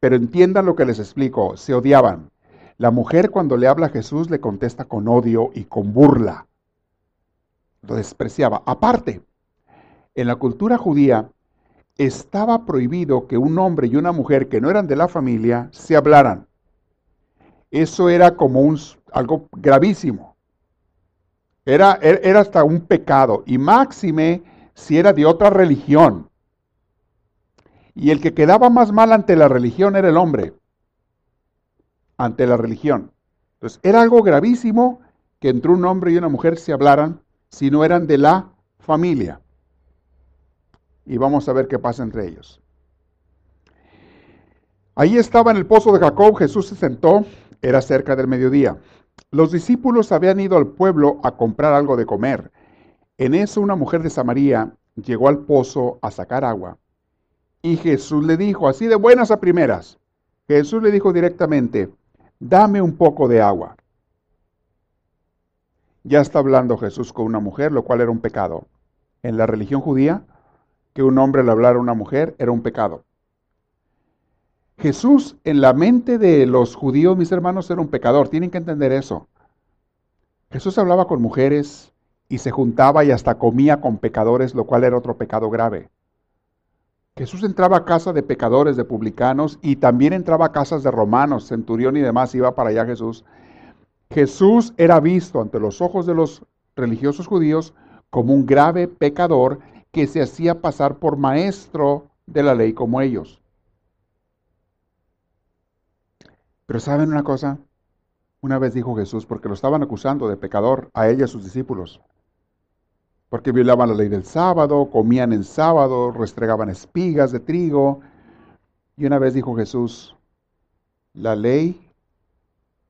pero entiendan lo que les explico, se odiaban. La mujer cuando le habla a Jesús le contesta con odio y con burla. Lo despreciaba. Aparte, en la cultura judía, estaba prohibido que un hombre y una mujer que no eran de la familia se hablaran. Eso era como un, algo gravísimo. Era, er, era hasta un pecado. Y máxime si era de otra religión. Y el que quedaba más mal ante la religión era el hombre. Ante la religión. Entonces, era algo gravísimo que entre un hombre y una mujer se hablaran si no eran de la familia y vamos a ver qué pasa entre ellos. Ahí estaba en el pozo de Jacob, Jesús se sentó, era cerca del mediodía. Los discípulos habían ido al pueblo a comprar algo de comer. En eso una mujer de Samaria llegó al pozo a sacar agua. Y Jesús le dijo, así de buenas a primeras, Jesús le dijo directamente, dame un poco de agua. Ya está hablando Jesús con una mujer, lo cual era un pecado. En la religión judía, que un hombre le hablara a una mujer era un pecado. Jesús en la mente de los judíos, mis hermanos, era un pecador. Tienen que entender eso. Jesús hablaba con mujeres y se juntaba y hasta comía con pecadores, lo cual era otro pecado grave. Jesús entraba a casa de pecadores, de publicanos, y también entraba a casas de romanos, centurión y demás, iba para allá Jesús. Jesús era visto ante los ojos de los religiosos judíos como un grave pecador que se hacía pasar por maestro de la ley como ellos. Pero ¿saben una cosa? Una vez dijo Jesús, porque lo estaban acusando de pecador a ella y a sus discípulos, porque violaban la ley del sábado, comían en sábado, restregaban espigas de trigo. Y una vez dijo Jesús, la ley,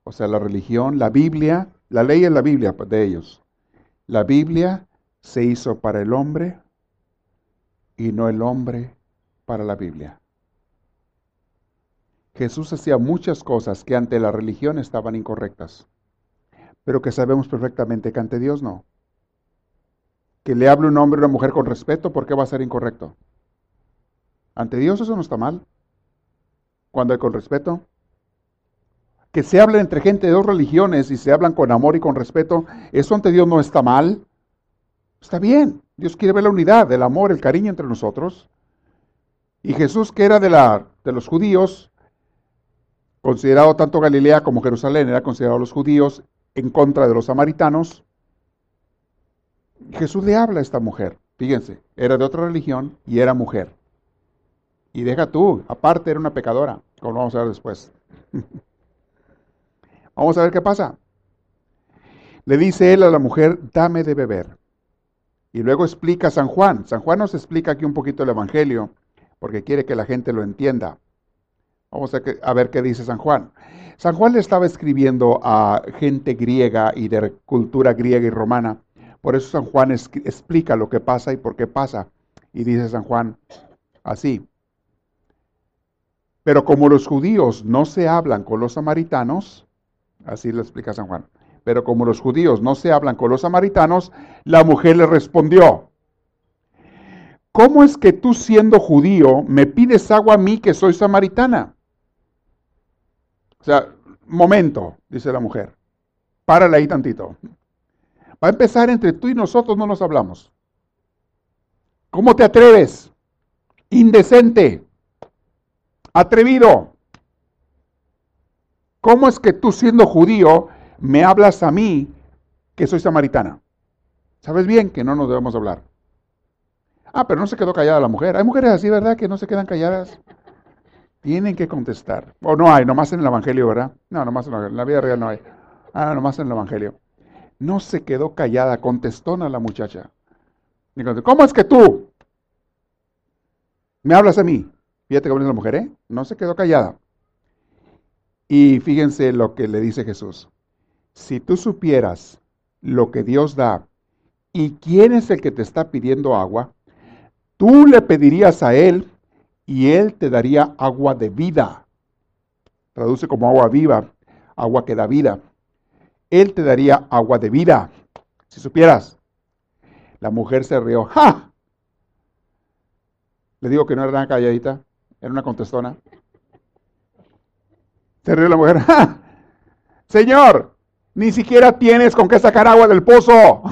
o sea, la religión, la Biblia, la ley es la Biblia de ellos. La Biblia se hizo para el hombre y no el hombre para la Biblia. Jesús hacía muchas cosas que ante la religión estaban incorrectas, pero que sabemos perfectamente que ante Dios no. Que le hable un hombre a una mujer con respeto, ¿por qué va a ser incorrecto? Ante Dios eso no está mal. Cuando hay con respeto. Que se hable entre gente de dos religiones y se hablan con amor y con respeto, eso ante Dios no está mal. Está bien. Dios quiere ver la unidad, el amor, el cariño entre nosotros. Y Jesús, que era de, la, de los judíos, considerado tanto Galilea como Jerusalén, era considerado los judíos en contra de los samaritanos. Jesús le habla a esta mujer. Fíjense, era de otra religión y era mujer. Y deja tú, aparte era una pecadora, como vamos a ver después. vamos a ver qué pasa. Le dice él a la mujer, dame de beber. Y luego explica San Juan. San Juan nos explica aquí un poquito el Evangelio, porque quiere que la gente lo entienda. Vamos a, ver qué dice San Juan. San Juan le estaba escribiendo a gente griega y de cultura griega y romana. Por eso San Juan explica lo que pasa y por qué pasa. Y dice San Juan así. Pero como los judíos no se hablan con los samaritanos, así lo explica San Juan, pero como los judíos no se hablan con los samaritanos, la mujer le respondió, ¿cómo es que tú siendo judío me pides agua a mí que soy samaritana? O sea, momento, dice la mujer, párale ahí tantito. Va a empezar entre tú y nosotros, no nos hablamos. ¿Cómo te atreves? Indecente, atrevido. ¿Cómo es que tú siendo judío me hablas a mí que soy samaritana? Sabes bien que no nos debemos hablar. Ah, pero no se quedó callada la mujer. Hay mujeres así, ¿verdad? Que no se quedan calladas. Tienen que contestar. O no hay, nomás en el Evangelio, ¿verdad? No, nomás en la, vida real no hay. Ah, nomás en el Evangelio. No se quedó callada, contestó a la muchacha. ¿Cómo es que tú me hablas a mí? Fíjate cómo es la mujer, ¿eh? No se quedó callada. Y fíjense lo que le dice Jesús. Si tú supieras lo que Dios da y quién es el que te está pidiendo agua, tú le pedirías a Él y Él te daría agua de vida. Traduce como agua viva, agua que da vida. Él te daría agua de vida. Si supieras. La mujer se rió. ¡Ja! Le digo que no era una calladita, era una contestona. Se rió la mujer. ¡Ja! Señor, ni siquiera tienes con qué sacar agua del pozo.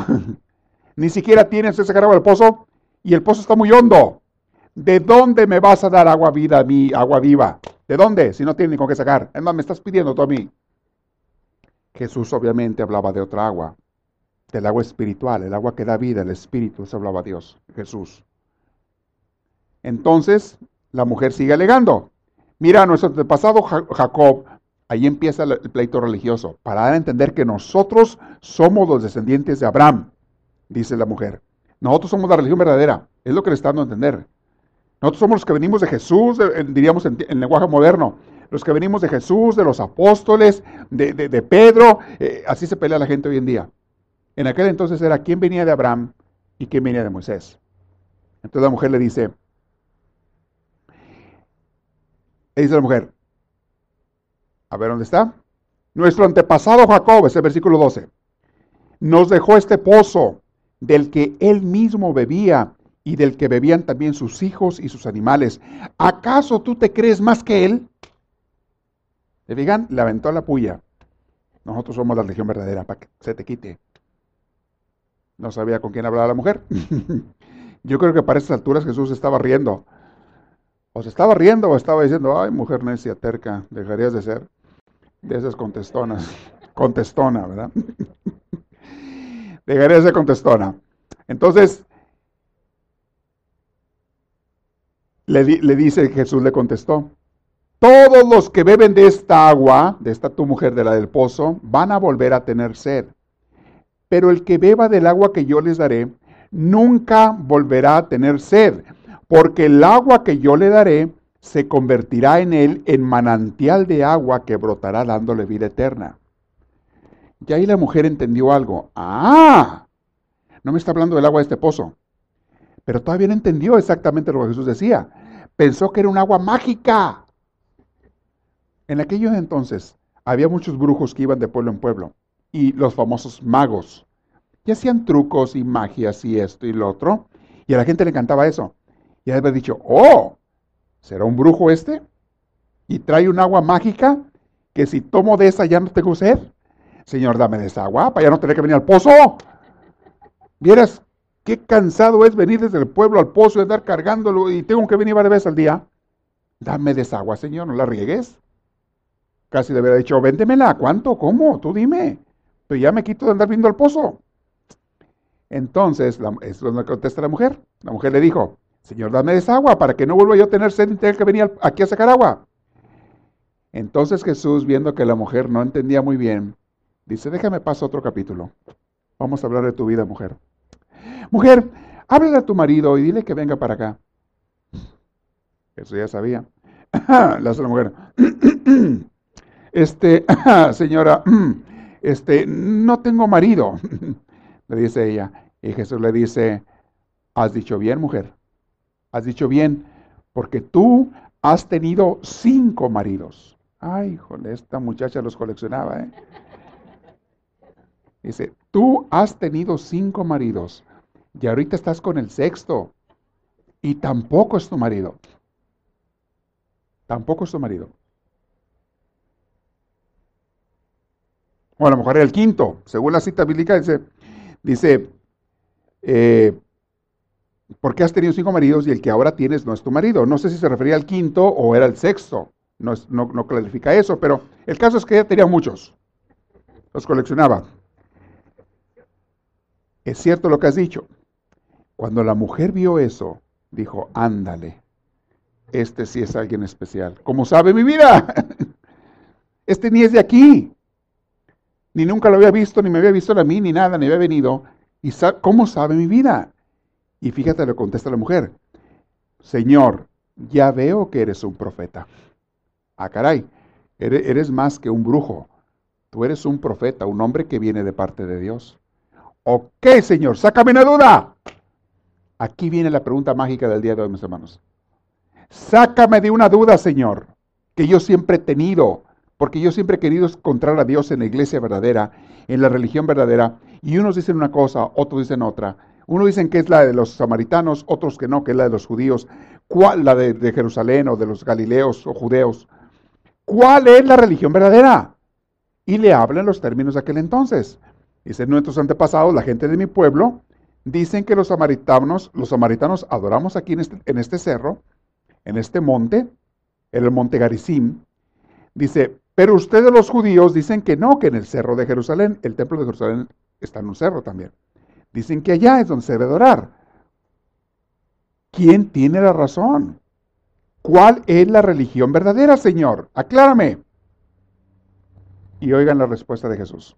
ni siquiera tienes que sacar agua del pozo y el pozo está muy hondo. ¿De dónde me vas a dar agua vida a mí, agua viva? ¿De dónde? Si no tienes ni con qué sacar. Es más, me estás pidiendo tú a mí. Jesús obviamente hablaba de otra agua, del agua espiritual, el agua que da vida, el espíritu, se hablaba Dios, Jesús. Entonces, la mujer sigue alegando. Mira, nuestro antepasado Jacob, ahí empieza el pleito religioso, para dar a entender que nosotros somos los descendientes de Abraham, dice la mujer. Nosotros somos la religión verdadera, es lo que le está dando a entender. Nosotros somos los que venimos de Jesús, diríamos en, lenguaje moderno, los que venimos de Jesús, de los apóstoles, de, Pedro, eh, así se pelea la gente hoy en día. En aquel entonces era quién venía de Abraham y quién venía de Moisés. Entonces la mujer le dice, le dice la mujer, a ver dónde está. Nuestro antepasado Jacob, ese versículo 12, nos dejó este pozo del que él mismo bebía y del que bebían también sus hijos y sus animales. ¿Acaso tú te crees más que él? Le digan, le aventó la puya. Nosotros somos la religión verdadera, para que se te quite. No sabía con quién hablaba la mujer. Yo creo que para estas alturas Jesús estaba riendo. O se estaba riendo o estaba diciendo, ay, mujer necia, terca, dejarías de ser de esas contestonas. Contestona, ¿verdad? dejarías de ser contestona. Entonces, le, dice Jesús, le contestó, todos los que beben de esta agua, de esta tu mujer, de la del pozo, van a volver a tener sed. Pero el que beba del agua que yo les daré, nunca volverá a tener sed, porque el agua que yo le daré se convertirá en él en manantial de agua que brotará dándole vida eterna. Y ahí la mujer entendió algo. Ah, no me está hablando del agua de este pozo. Pero todavía no entendió exactamente lo que Jesús decía. Pensó que era un agua mágica. En aquellos entonces había muchos brujos que iban de pueblo en pueblo y los famosos magos. Y hacían trucos y magias y esto y lo otro. Y a la gente le encantaba eso. Y había dicho, oh, ¿será un brujo este? Y trae un agua mágica que si tomo de esa ya no tengo sed. Señor, dame de esa agua para ya no tener que venir al pozo. Vieras Qué cansado es venir desde el pueblo al pozo y andar cargándolo y tengo que venir varias veces al día. Dame desagua, Señor, no la riegues. Casi le hubiera dicho, véndemela. ¿Cuánto? ¿Cómo? Tú dime. Pero ya me quito de andar viendo al pozo. Entonces, es donde contesta la mujer. La mujer le dijo, Señor, dame desagua para que no vuelva yo a tener sed y tener que venir aquí a sacar agua. Entonces Jesús, viendo que la mujer no entendía muy bien, dice, déjame pasar otro capítulo. Vamos a hablar de tu vida, mujer. Mujer, háblale a tu marido y dile que venga para acá. Eso ya sabía. La mujer. Este, señora, este, no tengo marido, le dice ella. Y Jesús le dice, has dicho bien, mujer. Has dicho bien, porque tú has tenido cinco maridos. Ay, híjole, esta muchacha los coleccionaba, ¿eh? Dice, tú has tenido cinco maridos y ahorita estás con el sexto. y tampoco es tu marido. Tampoco es tu marido. O a lo mejor era el quinto. Según la cita bíblica dice, dice eh, ¿por qué has tenido cinco maridos y el que ahora tienes no es tu marido? No sé si se refería al quinto o era el sexto. No, no clarifica eso, pero el caso es que ella tenía muchos. Los coleccionaba. Es cierto lo que has dicho. Cuando la mujer vio eso, dijo, ándale, este sí es alguien especial. ¿Cómo sabe mi vida? Este ni es de aquí. Ni nunca lo había visto, ni me había visto a mí, ni nada, ni había venido. ¿Y cómo sabe mi vida? Y fíjate, le contesta la mujer, Señor, ya veo que eres un profeta. Ah, caray, eres más que un brujo. Tú eres un profeta, un hombre que viene de parte de Dios. Ok, Señor, sácame una duda. Aquí viene la pregunta mágica del día de hoy, mis hermanos. Sácame de una duda, Señor, que yo siempre he tenido, porque yo siempre he querido encontrar a Dios en la iglesia verdadera, en la religión verdadera, y unos dicen una cosa, otros dicen otra. Unos dicen que es la de los samaritanos, otros que no, que es la de los judíos. ¿Cuál? La de, de Jerusalén o de los galileos o judeos. ¿Cuál es la religión verdadera? Y le hablan los términos de aquel entonces. Dicen nuestros antepasados, la gente de mi pueblo, dicen que los samaritanos, los samaritanos adoramos aquí en este, en este cerro, en este monte, en el monte Garizim. Dice, pero ustedes los judíos dicen que no, que en el cerro de Jerusalén, el templo de Jerusalén está en un cerro también. Dicen que allá es donde se debe adorar. ¿Quién tiene la razón? ¿Cuál es la religión verdadera, Señor? Aclárame. Y oigan la respuesta de Jesús.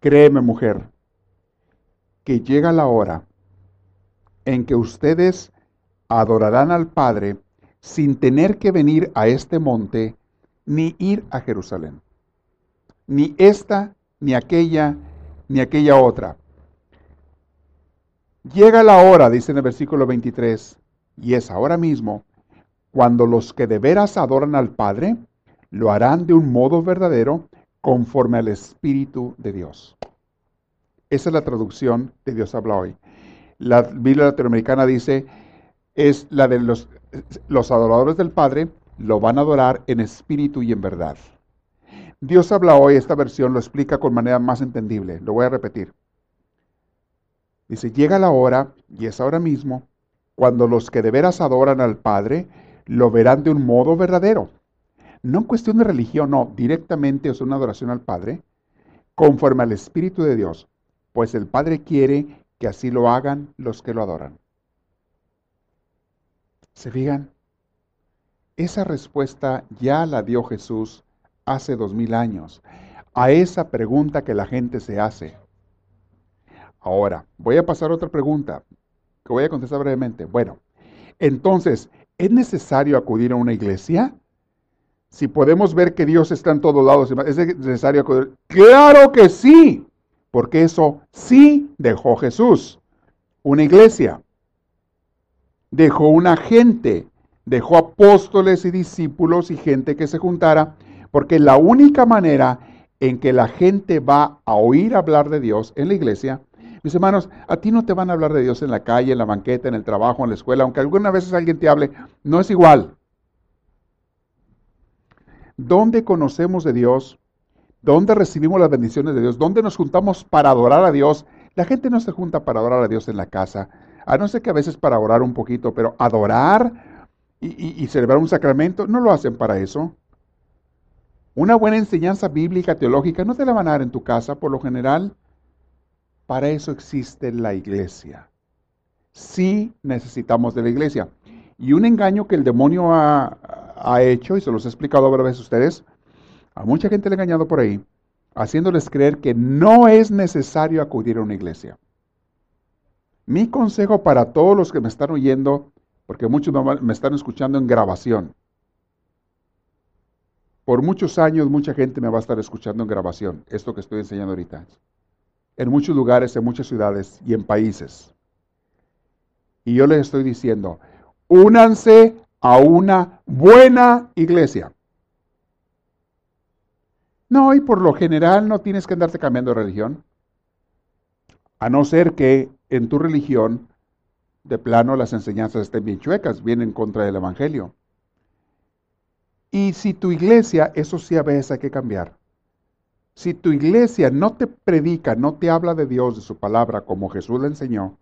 Créeme, mujer, que llega la hora en que ustedes adorarán al Padre sin tener que venir a este monte ni ir a Jerusalén. Ni esta, ni aquella, ni aquella otra. Llega la hora, dice en el versículo 23, y es ahora mismo, cuando los que de veras adoran al Padre lo harán de un modo verdadero conforme al Espíritu de Dios. Esa es la traducción de Dios habla hoy. La Biblia latinoamericana dice, es la de los, adoradores del Padre, lo van a adorar en espíritu y en verdad. Dios habla hoy, esta versión lo explica con manera más entendible. Lo voy a repetir. Dice, llega la hora, y es ahora mismo, cuando los que de veras adoran al Padre lo verán de un modo verdadero no en cuestión de religión, no, directamente es una adoración al Padre, conforme al Espíritu de Dios, pues el Padre quiere que así lo hagan los que lo adoran. ¿Se fijan? Esa respuesta ya la dio Jesús hace dos mil años a esa pregunta que la gente se hace. Ahora, voy a pasar a otra pregunta que voy a contestar brevemente. Bueno, entonces, ¿es necesario acudir a una iglesia? si podemos ver que Dios está en todos lados, ¿es necesario acudir? Claro que sí, porque eso sí dejó Jesús. Una iglesia, dejó una gente, dejó apóstoles y discípulos y gente que se juntara, porque la única manera en que la gente va a oír hablar de Dios en la iglesia, mis hermanos, a ti no te van a hablar de Dios en la calle, en la banqueta, en el trabajo, en la escuela, aunque algunas veces alguien te hable, no es igual. ¿Dónde conocemos de Dios? ¿Dónde recibimos las bendiciones de Dios? ¿Dónde nos juntamos para adorar a Dios? La gente no se junta para adorar a Dios en la casa, a no ser que a veces para orar un poquito, pero adorar y, celebrar un sacramento, no lo hacen para eso. Una buena enseñanza bíblica, teológica, no te la van a dar en tu casa, por lo general. Para eso existe la iglesia. Sí necesitamos de la iglesia. Y un engaño que el demonio ha, ha hecho, y se los he explicado varias veces a ustedes, a mucha gente le ha engañado por ahí, haciéndoles creer que no es necesario acudir a una iglesia. Mi consejo para todos los que me están oyendo, porque muchos me están escuchando en grabación, por muchos años mucha gente me va a estar escuchando en grabación, esto que estoy enseñando ahorita, en muchos lugares, en muchas ciudades y en países. Y yo les estoy diciendo, únanse a una buena iglesia. No, y por lo general no tienes que andarte cambiando de religión. A no ser que en tu religión de plano las enseñanzas estén bien chuecas, vienen contra del Evangelio. Y si tu iglesia, eso sí a veces hay que cambiar. Si tu iglesia no te predica, no te habla de Dios, de su palabra, como Jesús le enseñó,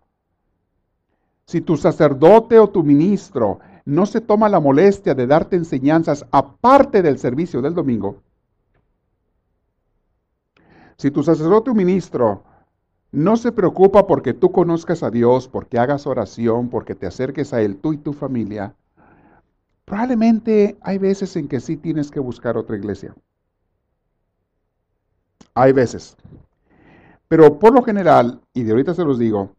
si tu sacerdote o tu ministro no se toma la molestia de darte enseñanzas aparte del servicio del domingo, si tu sacerdote o ministro no se preocupa porque tú conozcas a Dios, porque hagas oración, porque te acerques a Él, tú y tu familia, probablemente hay veces en que sí tienes que buscar otra iglesia. Hay veces. Pero por lo general, y de ahorita se los digo,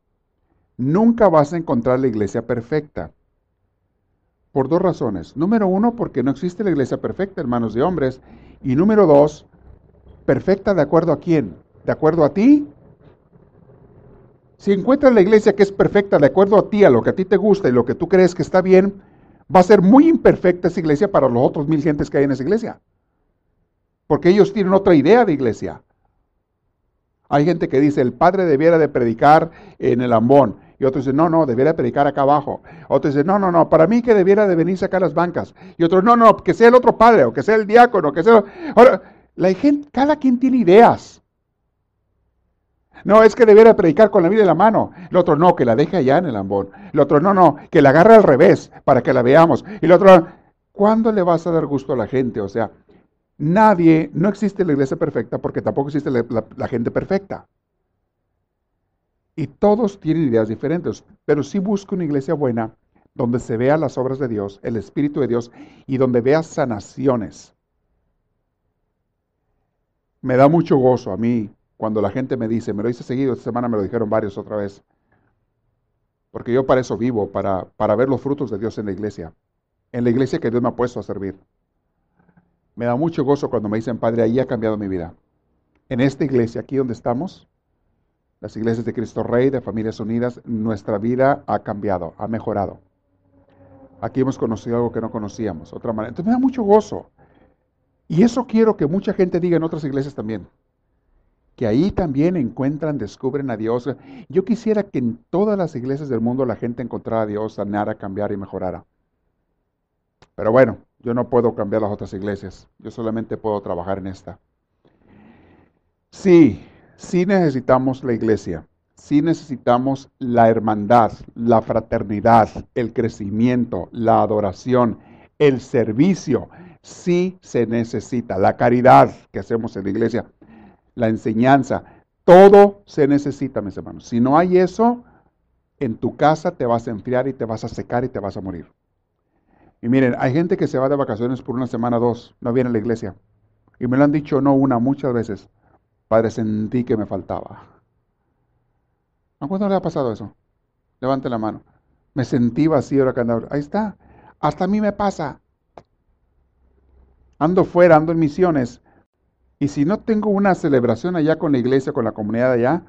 nunca vas a encontrar la iglesia perfecta. Por dos razones. Número uno, porque no existe la iglesia perfecta, hermanos de hombres. Y número dos, perfecta de acuerdo a quién? ¿De acuerdo a ti? Si encuentras la iglesia que es perfecta de acuerdo a ti, a lo que a ti te gusta y lo que tú crees que está bien, va a ser muy imperfecta esa iglesia para los otros mil gentes que hay en esa iglesia. Porque ellos tienen otra idea de iglesia. Hay gente que dice, el padre debiera de predicar en el ambón. Y otros dicen, no, no, debiera predicar acá abajo. Otros dicen, no, no, no, para mí que debiera de venir a las bancas. Y otros, no, no, que sea el otro padre, o que sea el diácono, que sea... la gente, cada quien tiene ideas. No, es que debiera predicar con la vida en la mano. El otro, no, que la deje allá en el ambón. El otro, no, no, que la agarre al revés para que la veamos. Y el otro, ¿cuándo le vas a dar gusto a la gente? O sea, nadie, no existe la iglesia perfecta porque tampoco existe la, gente perfecta. Y todos tienen ideas diferentes, pero sí busco una iglesia buena donde se vean las obras de Dios, el Espíritu de Dios y donde veas sanaciones. Me da mucho gozo a mí cuando la gente me dice, me lo hice seguido, esta semana me lo dijeron varios otra vez, porque yo para eso vivo, para, para ver los frutos de Dios en la iglesia, en la iglesia que Dios me ha puesto a servir. Me da mucho gozo cuando me dicen, Padre, ahí ha cambiado mi vida. En esta iglesia, aquí donde estamos, las iglesias de Cristo Rey, de Familias Unidas, nuestra vida ha cambiado, ha mejorado. Aquí hemos conocido algo que no conocíamos, otra manera. Entonces me da mucho gozo. Y eso quiero que mucha gente diga en otras iglesias también. Que ahí también encuentran, descubren a Dios. Yo quisiera que en todas las iglesias del mundo la gente encontrara a Dios, sanara, cambiara y mejorara. Pero bueno, yo no puedo cambiar las otras iglesias. Yo solamente puedo trabajar en esta. Sí, sí necesitamos la iglesia. Sí necesitamos la hermandad, la fraternidad, el crecimiento, la adoración, el servicio. Sí se necesita. La caridad que hacemos en la iglesia, la enseñanza. Todo se necesita, mis hermanos. Si no hay eso, en tu casa te vas a enfriar y te vas a secar y te vas a morir. Y miren, hay gente que se va de vacaciones por una semana o dos, no viene a la iglesia. Y me lo han dicho no una, muchas veces. Padre, sentí que me faltaba. ¿A cuándo le ha pasado eso? Levante la mano. Me sentí vacío andaba. Ahí está. Hasta a mí me pasa. Ando fuera, ando en misiones. Y si no tengo una celebración allá con la iglesia, con la comunidad allá,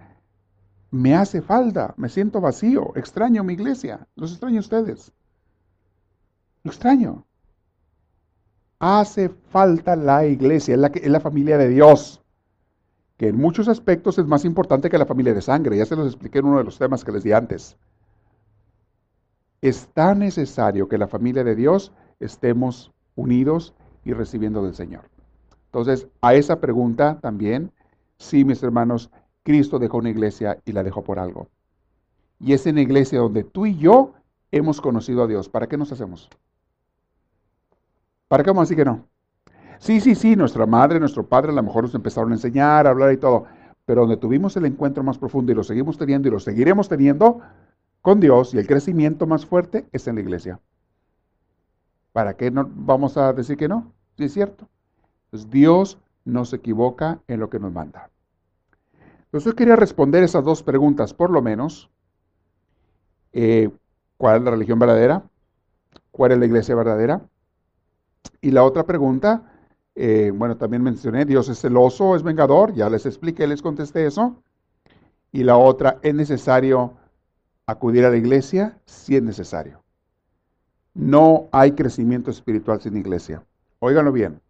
me hace falta. Me siento vacío. Extraño mi iglesia. Los extraño a ustedes extraño. Hace falta la iglesia, es la, es la familia de Dios, que en muchos aspectos es más importante que la familia de sangre. Ya se los expliqué en uno de los temas que les di antes. Es tan necesario que la familia de Dios estemos unidos y recibiendo del Señor. Entonces, a esa pregunta también, sí, mis hermanos, Cristo dejó una iglesia y la dejó por algo. Y es en la iglesia donde tú y yo hemos conocido a Dios. ¿Para qué nos hacemos? ¿Para qué vamos a decir que no? Sí, sí, sí, nuestra madre, nuestro padre a lo mejor nos empezaron a enseñar, a hablar y todo, pero donde tuvimos el encuentro más profundo y lo seguimos teniendo y lo seguiremos teniendo con Dios y el crecimiento más fuerte es en la iglesia. ¿Para qué no vamos a decir que no? Sí, es cierto. Pues Dios no se equivoca en lo que nos manda. Entonces yo quería responder esas dos preguntas, por lo menos. Eh, ¿Cuál es la religión verdadera? ¿Cuál es la iglesia verdadera? Y la otra pregunta, eh, bueno, también mencioné, Dios es celoso, es vengador, ya les expliqué, les contesté eso. Y la otra, ¿es necesario acudir a la iglesia? Sí es necesario. No hay crecimiento espiritual sin iglesia. Óiganlo bien,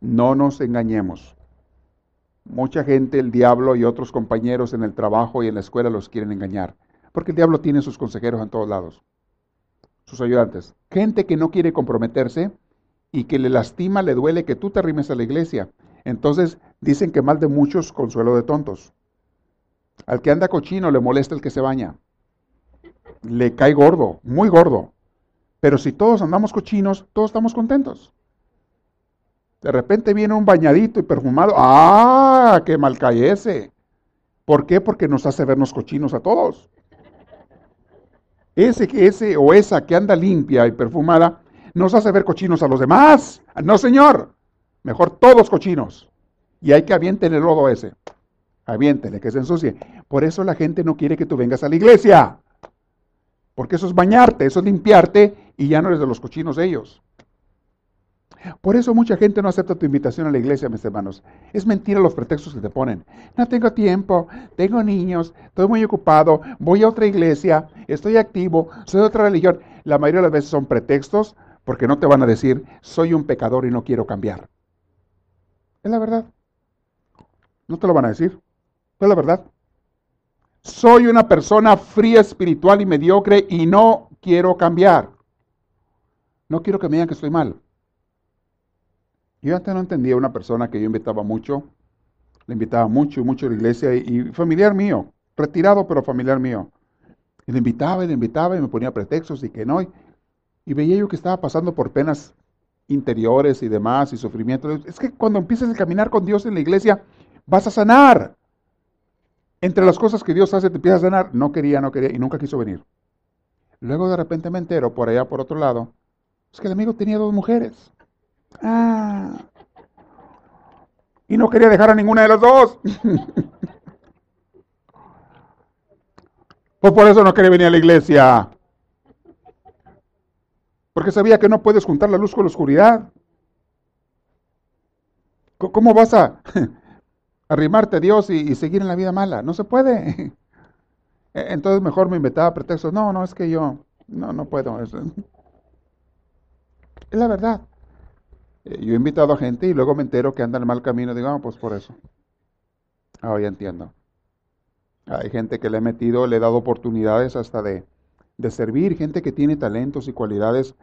no nos engañemos. Mucha gente, el diablo y otros compañeros en el trabajo y en la escuela los quieren engañar. Porque el diablo tiene sus consejeros en todos lados, sus ayudantes. Gente que no quiere comprometerse y que le lastima, le duele que tú te arrimes a la iglesia. Entonces dicen que mal de muchos, consuelo de tontos. Al que anda cochino le molesta el que se baña. Le cae gordo, muy gordo. Pero si todos andamos cochinos, todos estamos contentos. De repente viene un bañadito y perfumado. ¡Ah! ¡Qué mal cae ese! ¿Por qué? Porque nos hace vernos cochinos a todos. Ese, ese o esa que anda limpia y perfumada nos hace ver cochinos a los demás. No, señor. Mejor todos cochinos. Y hay que avienten el lodo ese. Aviéntele, que se ensucie. Por eso la gente no quiere que tú vengas a la iglesia. Porque eso es bañarte, eso es limpiarte y ya no eres de los cochinos de ellos. Por eso mucha gente no acepta tu invitación a la iglesia, mis hermanos. Es mentira los pretextos que te ponen. No tengo tiempo, tengo niños, estoy muy ocupado, voy a otra iglesia, estoy activo, soy de otra religión. La mayoría de las veces son pretextos porque no te van a decir, soy un pecador y no quiero cambiar. Es la verdad. No te lo van a decir. Es la verdad. Soy una persona fría, espiritual y mediocre y no quiero cambiar. No quiero que me digan que estoy mal. Yo antes no entendía una persona que yo invitaba mucho, le invitaba mucho y mucho a la iglesia y, familiar mío, retirado pero familiar mío. Y le invitaba y le invitaba y me ponía pretextos y que no. Y, veía yo que estaba pasando por penas interiores y demás y sufrimiento. Es que cuando empiezas a caminar con Dios en la iglesia, vas a sanar. Entre las cosas que Dios hace, te empiezas a sanar. No quería, no quería y nunca quiso venir. Luego de repente me entero, por allá, por otro lado, es que el amigo tenía dos mujeres. Ah. Y no quería dejar a ninguna de los dos. pues por eso no quería venir a la iglesia. Porque sabía que no puedes juntar la luz con la oscuridad. ¿Cómo vas a arrimarte a Dios y, seguir en la vida mala? No se puede. E, entonces mejor me inventaba pretextos. No, no, es que yo, no, no puedo. Es la verdad. Eh, yo he invitado a gente y luego me entero que anda en el mal camino. Digo, ah, pues por eso. Ah, ya entiendo. Hay gente que le he metido, le he dado oportunidades hasta de, servir, gente que tiene talentos y cualidades,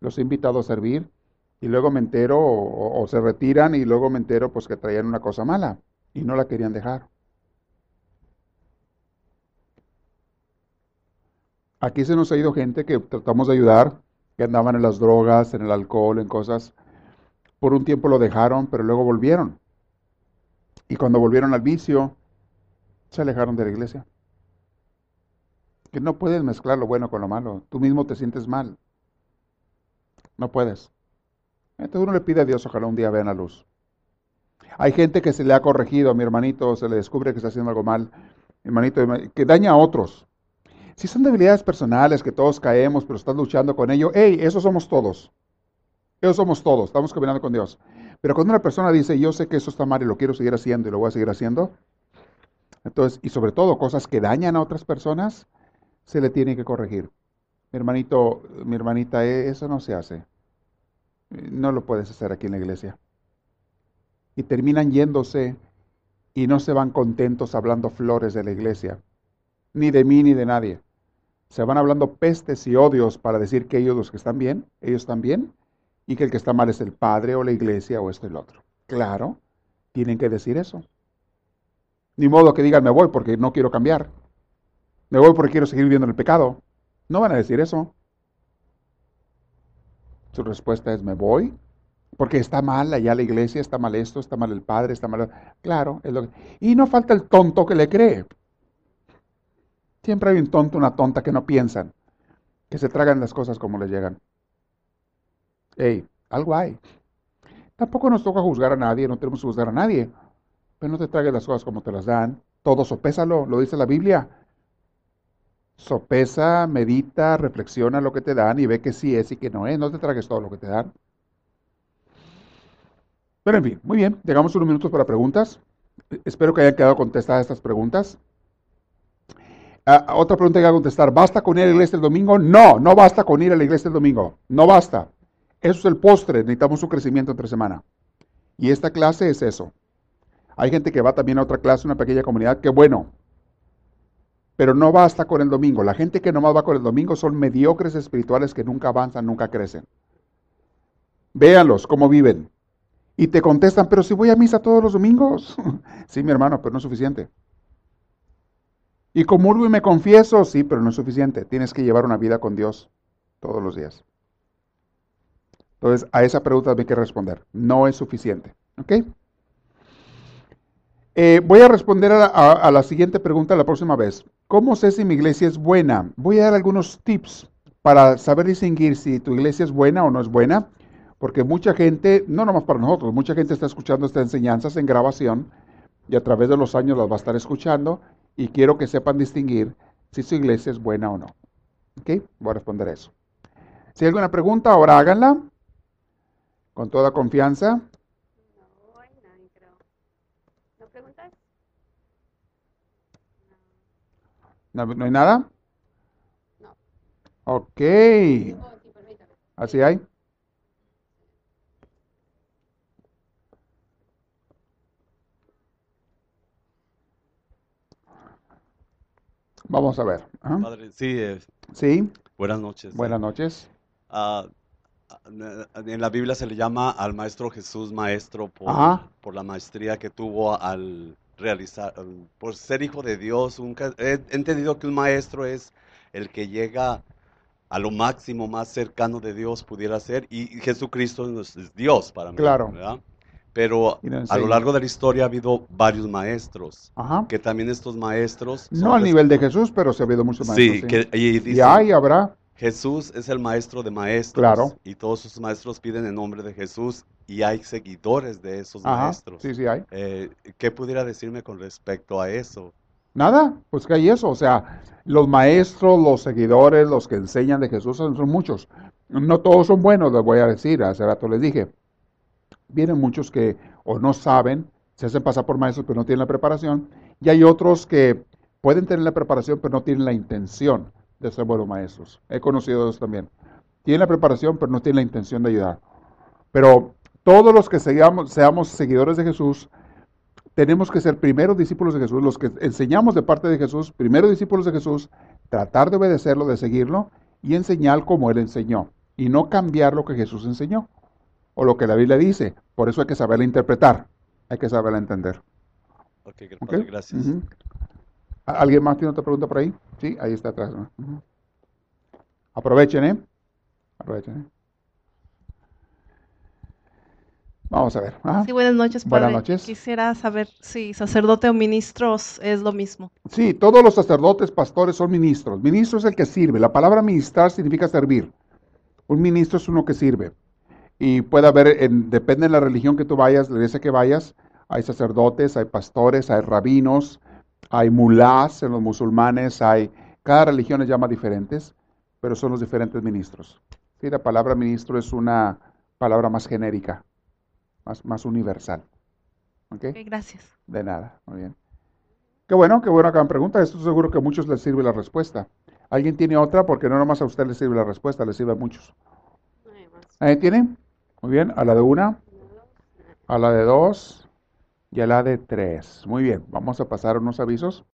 los he invitado a servir y luego me entero o, se retiran y luego me entero pues que traían una cosa mala y no la querían dejar. Aquí se nos ha ido gente que tratamos de ayudar, que andaban en las drogas, en el alcohol, en cosas por un tiempo lo dejaron, pero luego volvieron. Y cuando volvieron al vicio, se alejaron de la iglesia. Que no puedes mezclar lo bueno con lo malo. Tú mismo te sientes mal. No puedes. Entonces uno le pide a Dios, ojalá un día vean la luz. Hay gente que se le ha corregido a mi hermanito, se le descubre que está haciendo algo mal, hermanito, que daña a otros. Si son debilidades personales, que todos caemos, pero estás luchando con ello, hey, eso somos todos. Eso somos todos, estamos caminando con Dios. Pero cuando una persona dice, yo sé que eso está mal y lo quiero seguir haciendo y lo voy a seguir haciendo, entonces, y sobre todo cosas que dañan a otras personas, se le tiene que corregir. Mi hermanito, mi hermanita, e, eso no se hace. No lo puedes hacer aquí en la iglesia. Y terminan yéndose y no se van contentos hablando flores de la iglesia, ni de mí ni de nadie. Se van hablando pestes y odios para decir que ellos los que están bien, ellos están bien, y que el que está mal es el padre o la iglesia o esto y lo otro. Claro, tienen que decir eso. Ni modo que digan me voy porque no quiero cambiar. Me voy porque quiero seguir viviendo en el pecado. No van a decir eso. Su respuesta es me voy porque está mal allá la iglesia, está mal esto, está mal el padre, está mal... Claro, es lo que... Y no falta el tonto que le cree. Siempre hay un tonto, una tonta que no piensan, que se tragan las cosas como les llegan. Hey, algo hay. Tampoco nos toca juzgar a nadie, no tenemos que juzgar a nadie. Pero no te tragues las cosas como te las dan. Todo sopésalo, lo dice la Biblia. Sopesa, medita, reflexiona lo que te dan y ve que sí es y que no es. No te tragues todo lo que te dan. Pero en fin, muy bien, llegamos unos minutos para preguntas. Espero que hayan quedado contestadas estas preguntas. Ah, otra pregunta que voy a contestar, ¿basta con ir a la iglesia el domingo? No, no basta con ir a la iglesia el domingo. No basta. Eso es el postre, necesitamos un crecimiento entre semana. Y esta clase es eso. Hay gente que va también a otra clase, una pequeña comunidad, que bueno. pero no basta con el domingo. La gente que nomás va con el domingo son mediocres espirituales que nunca avanzan, nunca crecen. Véanlos cómo viven. Y te contestan, pero si voy a misa todos los domingos. sí, mi hermano, pero no es suficiente. Y comulgo y me confieso, sí, pero no es suficiente. Tienes que llevar una vida con Dios todos los días. Entonces, a esa pregunta hay que responder. No es suficiente. ¿Ok? Eh, voy a responder a la, siguiente pregunta la próxima vez. ¿Cómo sé si mi iglesia es buena? Voy a dar algunos tips para saber distinguir si tu iglesia es buena o no es buena, porque mucha gente, no nomás para nosotros, mucha gente está escuchando estas enseñanzas en grabación y a través de los años las va a estar escuchando y quiero que sepan distinguir si su iglesia es buena o no. ¿Ok? Voy a responder eso. Si hay alguna pregunta, ahora háganla con toda confianza. ¿No, ¿No hay nada? No. Ok. ¿Así hay? Vamos a ver. Padre, sí. sí. Buenas noches. Buenas noches. Ah, en la Biblia se le llama al Maestro Jesús Maestro por, por la maestría que tuvo al realizar, por ser hijo de Dios. he entendido que un maestro es el que llega a lo máximo más cercano de Dios pudiera ser y Jesucristo es Dios para mí. Claro. Pero a lo largo de la historia ha habido varios maestros. Que también estos maestros. No al nivel de Jesús, pero se ha habido muchos maestros. Sí, Que, y, y hay, habrá. Jesús es el maestro de maestros. Claro. Y todos sus maestros piden en nombre de Jesús y hay seguidores de esos maestros. Sí, sí hay. Eh, ¿Qué pudiera decirme con respecto a eso? Nada, pues que hay eso. O sea, los maestros, los seguidores, los que enseñan de Jesús son, muchos. No todos son buenos, les voy a decir. Hace rato les dije. Vienen muchos que o no saben, se hacen pasar por maestros, pero no tienen la preparación. Y hay otros que pueden tener la preparación, pero no tienen la intención de ser buenos maestros. He conocido a también. Tienen la preparación, pero no tienen la intención de ayudar. Pero todos los que seamos, seamos seguidores de Jesús, tenemos que ser primeros discípulos de Jesús, los que enseñamos de parte de Jesús, primeros discípulos de Jesús, tratar de obedecerlo, de seguirlo y enseñar como Él enseñó, y no cambiar lo que Jesús enseñó o lo que la Biblia dice. Por eso hay que saberla interpretar, hay que saberla entender. Ok, gracias. ¿Alguien más tiene otra pregunta por ahí? Sí, ahí está atrás. Aprovechen, ¿eh? Aprovechen, ¿eh? Vamos a ver. Sí, buenas noches, padre. Buenas noches. Quisiera saber si sacerdote o ministros es lo mismo. Sí, todos los sacerdotes, pastores son ministros. Ministro es el que sirve. La palabra ministrar significa servir. Un ministro es uno que sirve. Y puede haber, depende de la religión que tú vayas, la iglesia que vayas, hay sacerdotes, hay pastores, hay rabinos, hay mulás en los musulmanes, hay, cada religión les llama diferentes, pero son los diferentes ministros. Sí, la palabra ministro es una palabra más genérica, más, más universal. ¿Okay? gracias. De nada, muy bien. Qué bueno, qué bueno que me pregunta. Esto seguro que a muchos les sirve la respuesta. ¿Alguien tiene otra? Porque no nomás a usted le sirve la respuesta, le sirve a muchos. ¿Ahí tiene? Muy bien, a la de una, a la de dos y a la de tres. Muy bien, vamos a pasar unos avisos.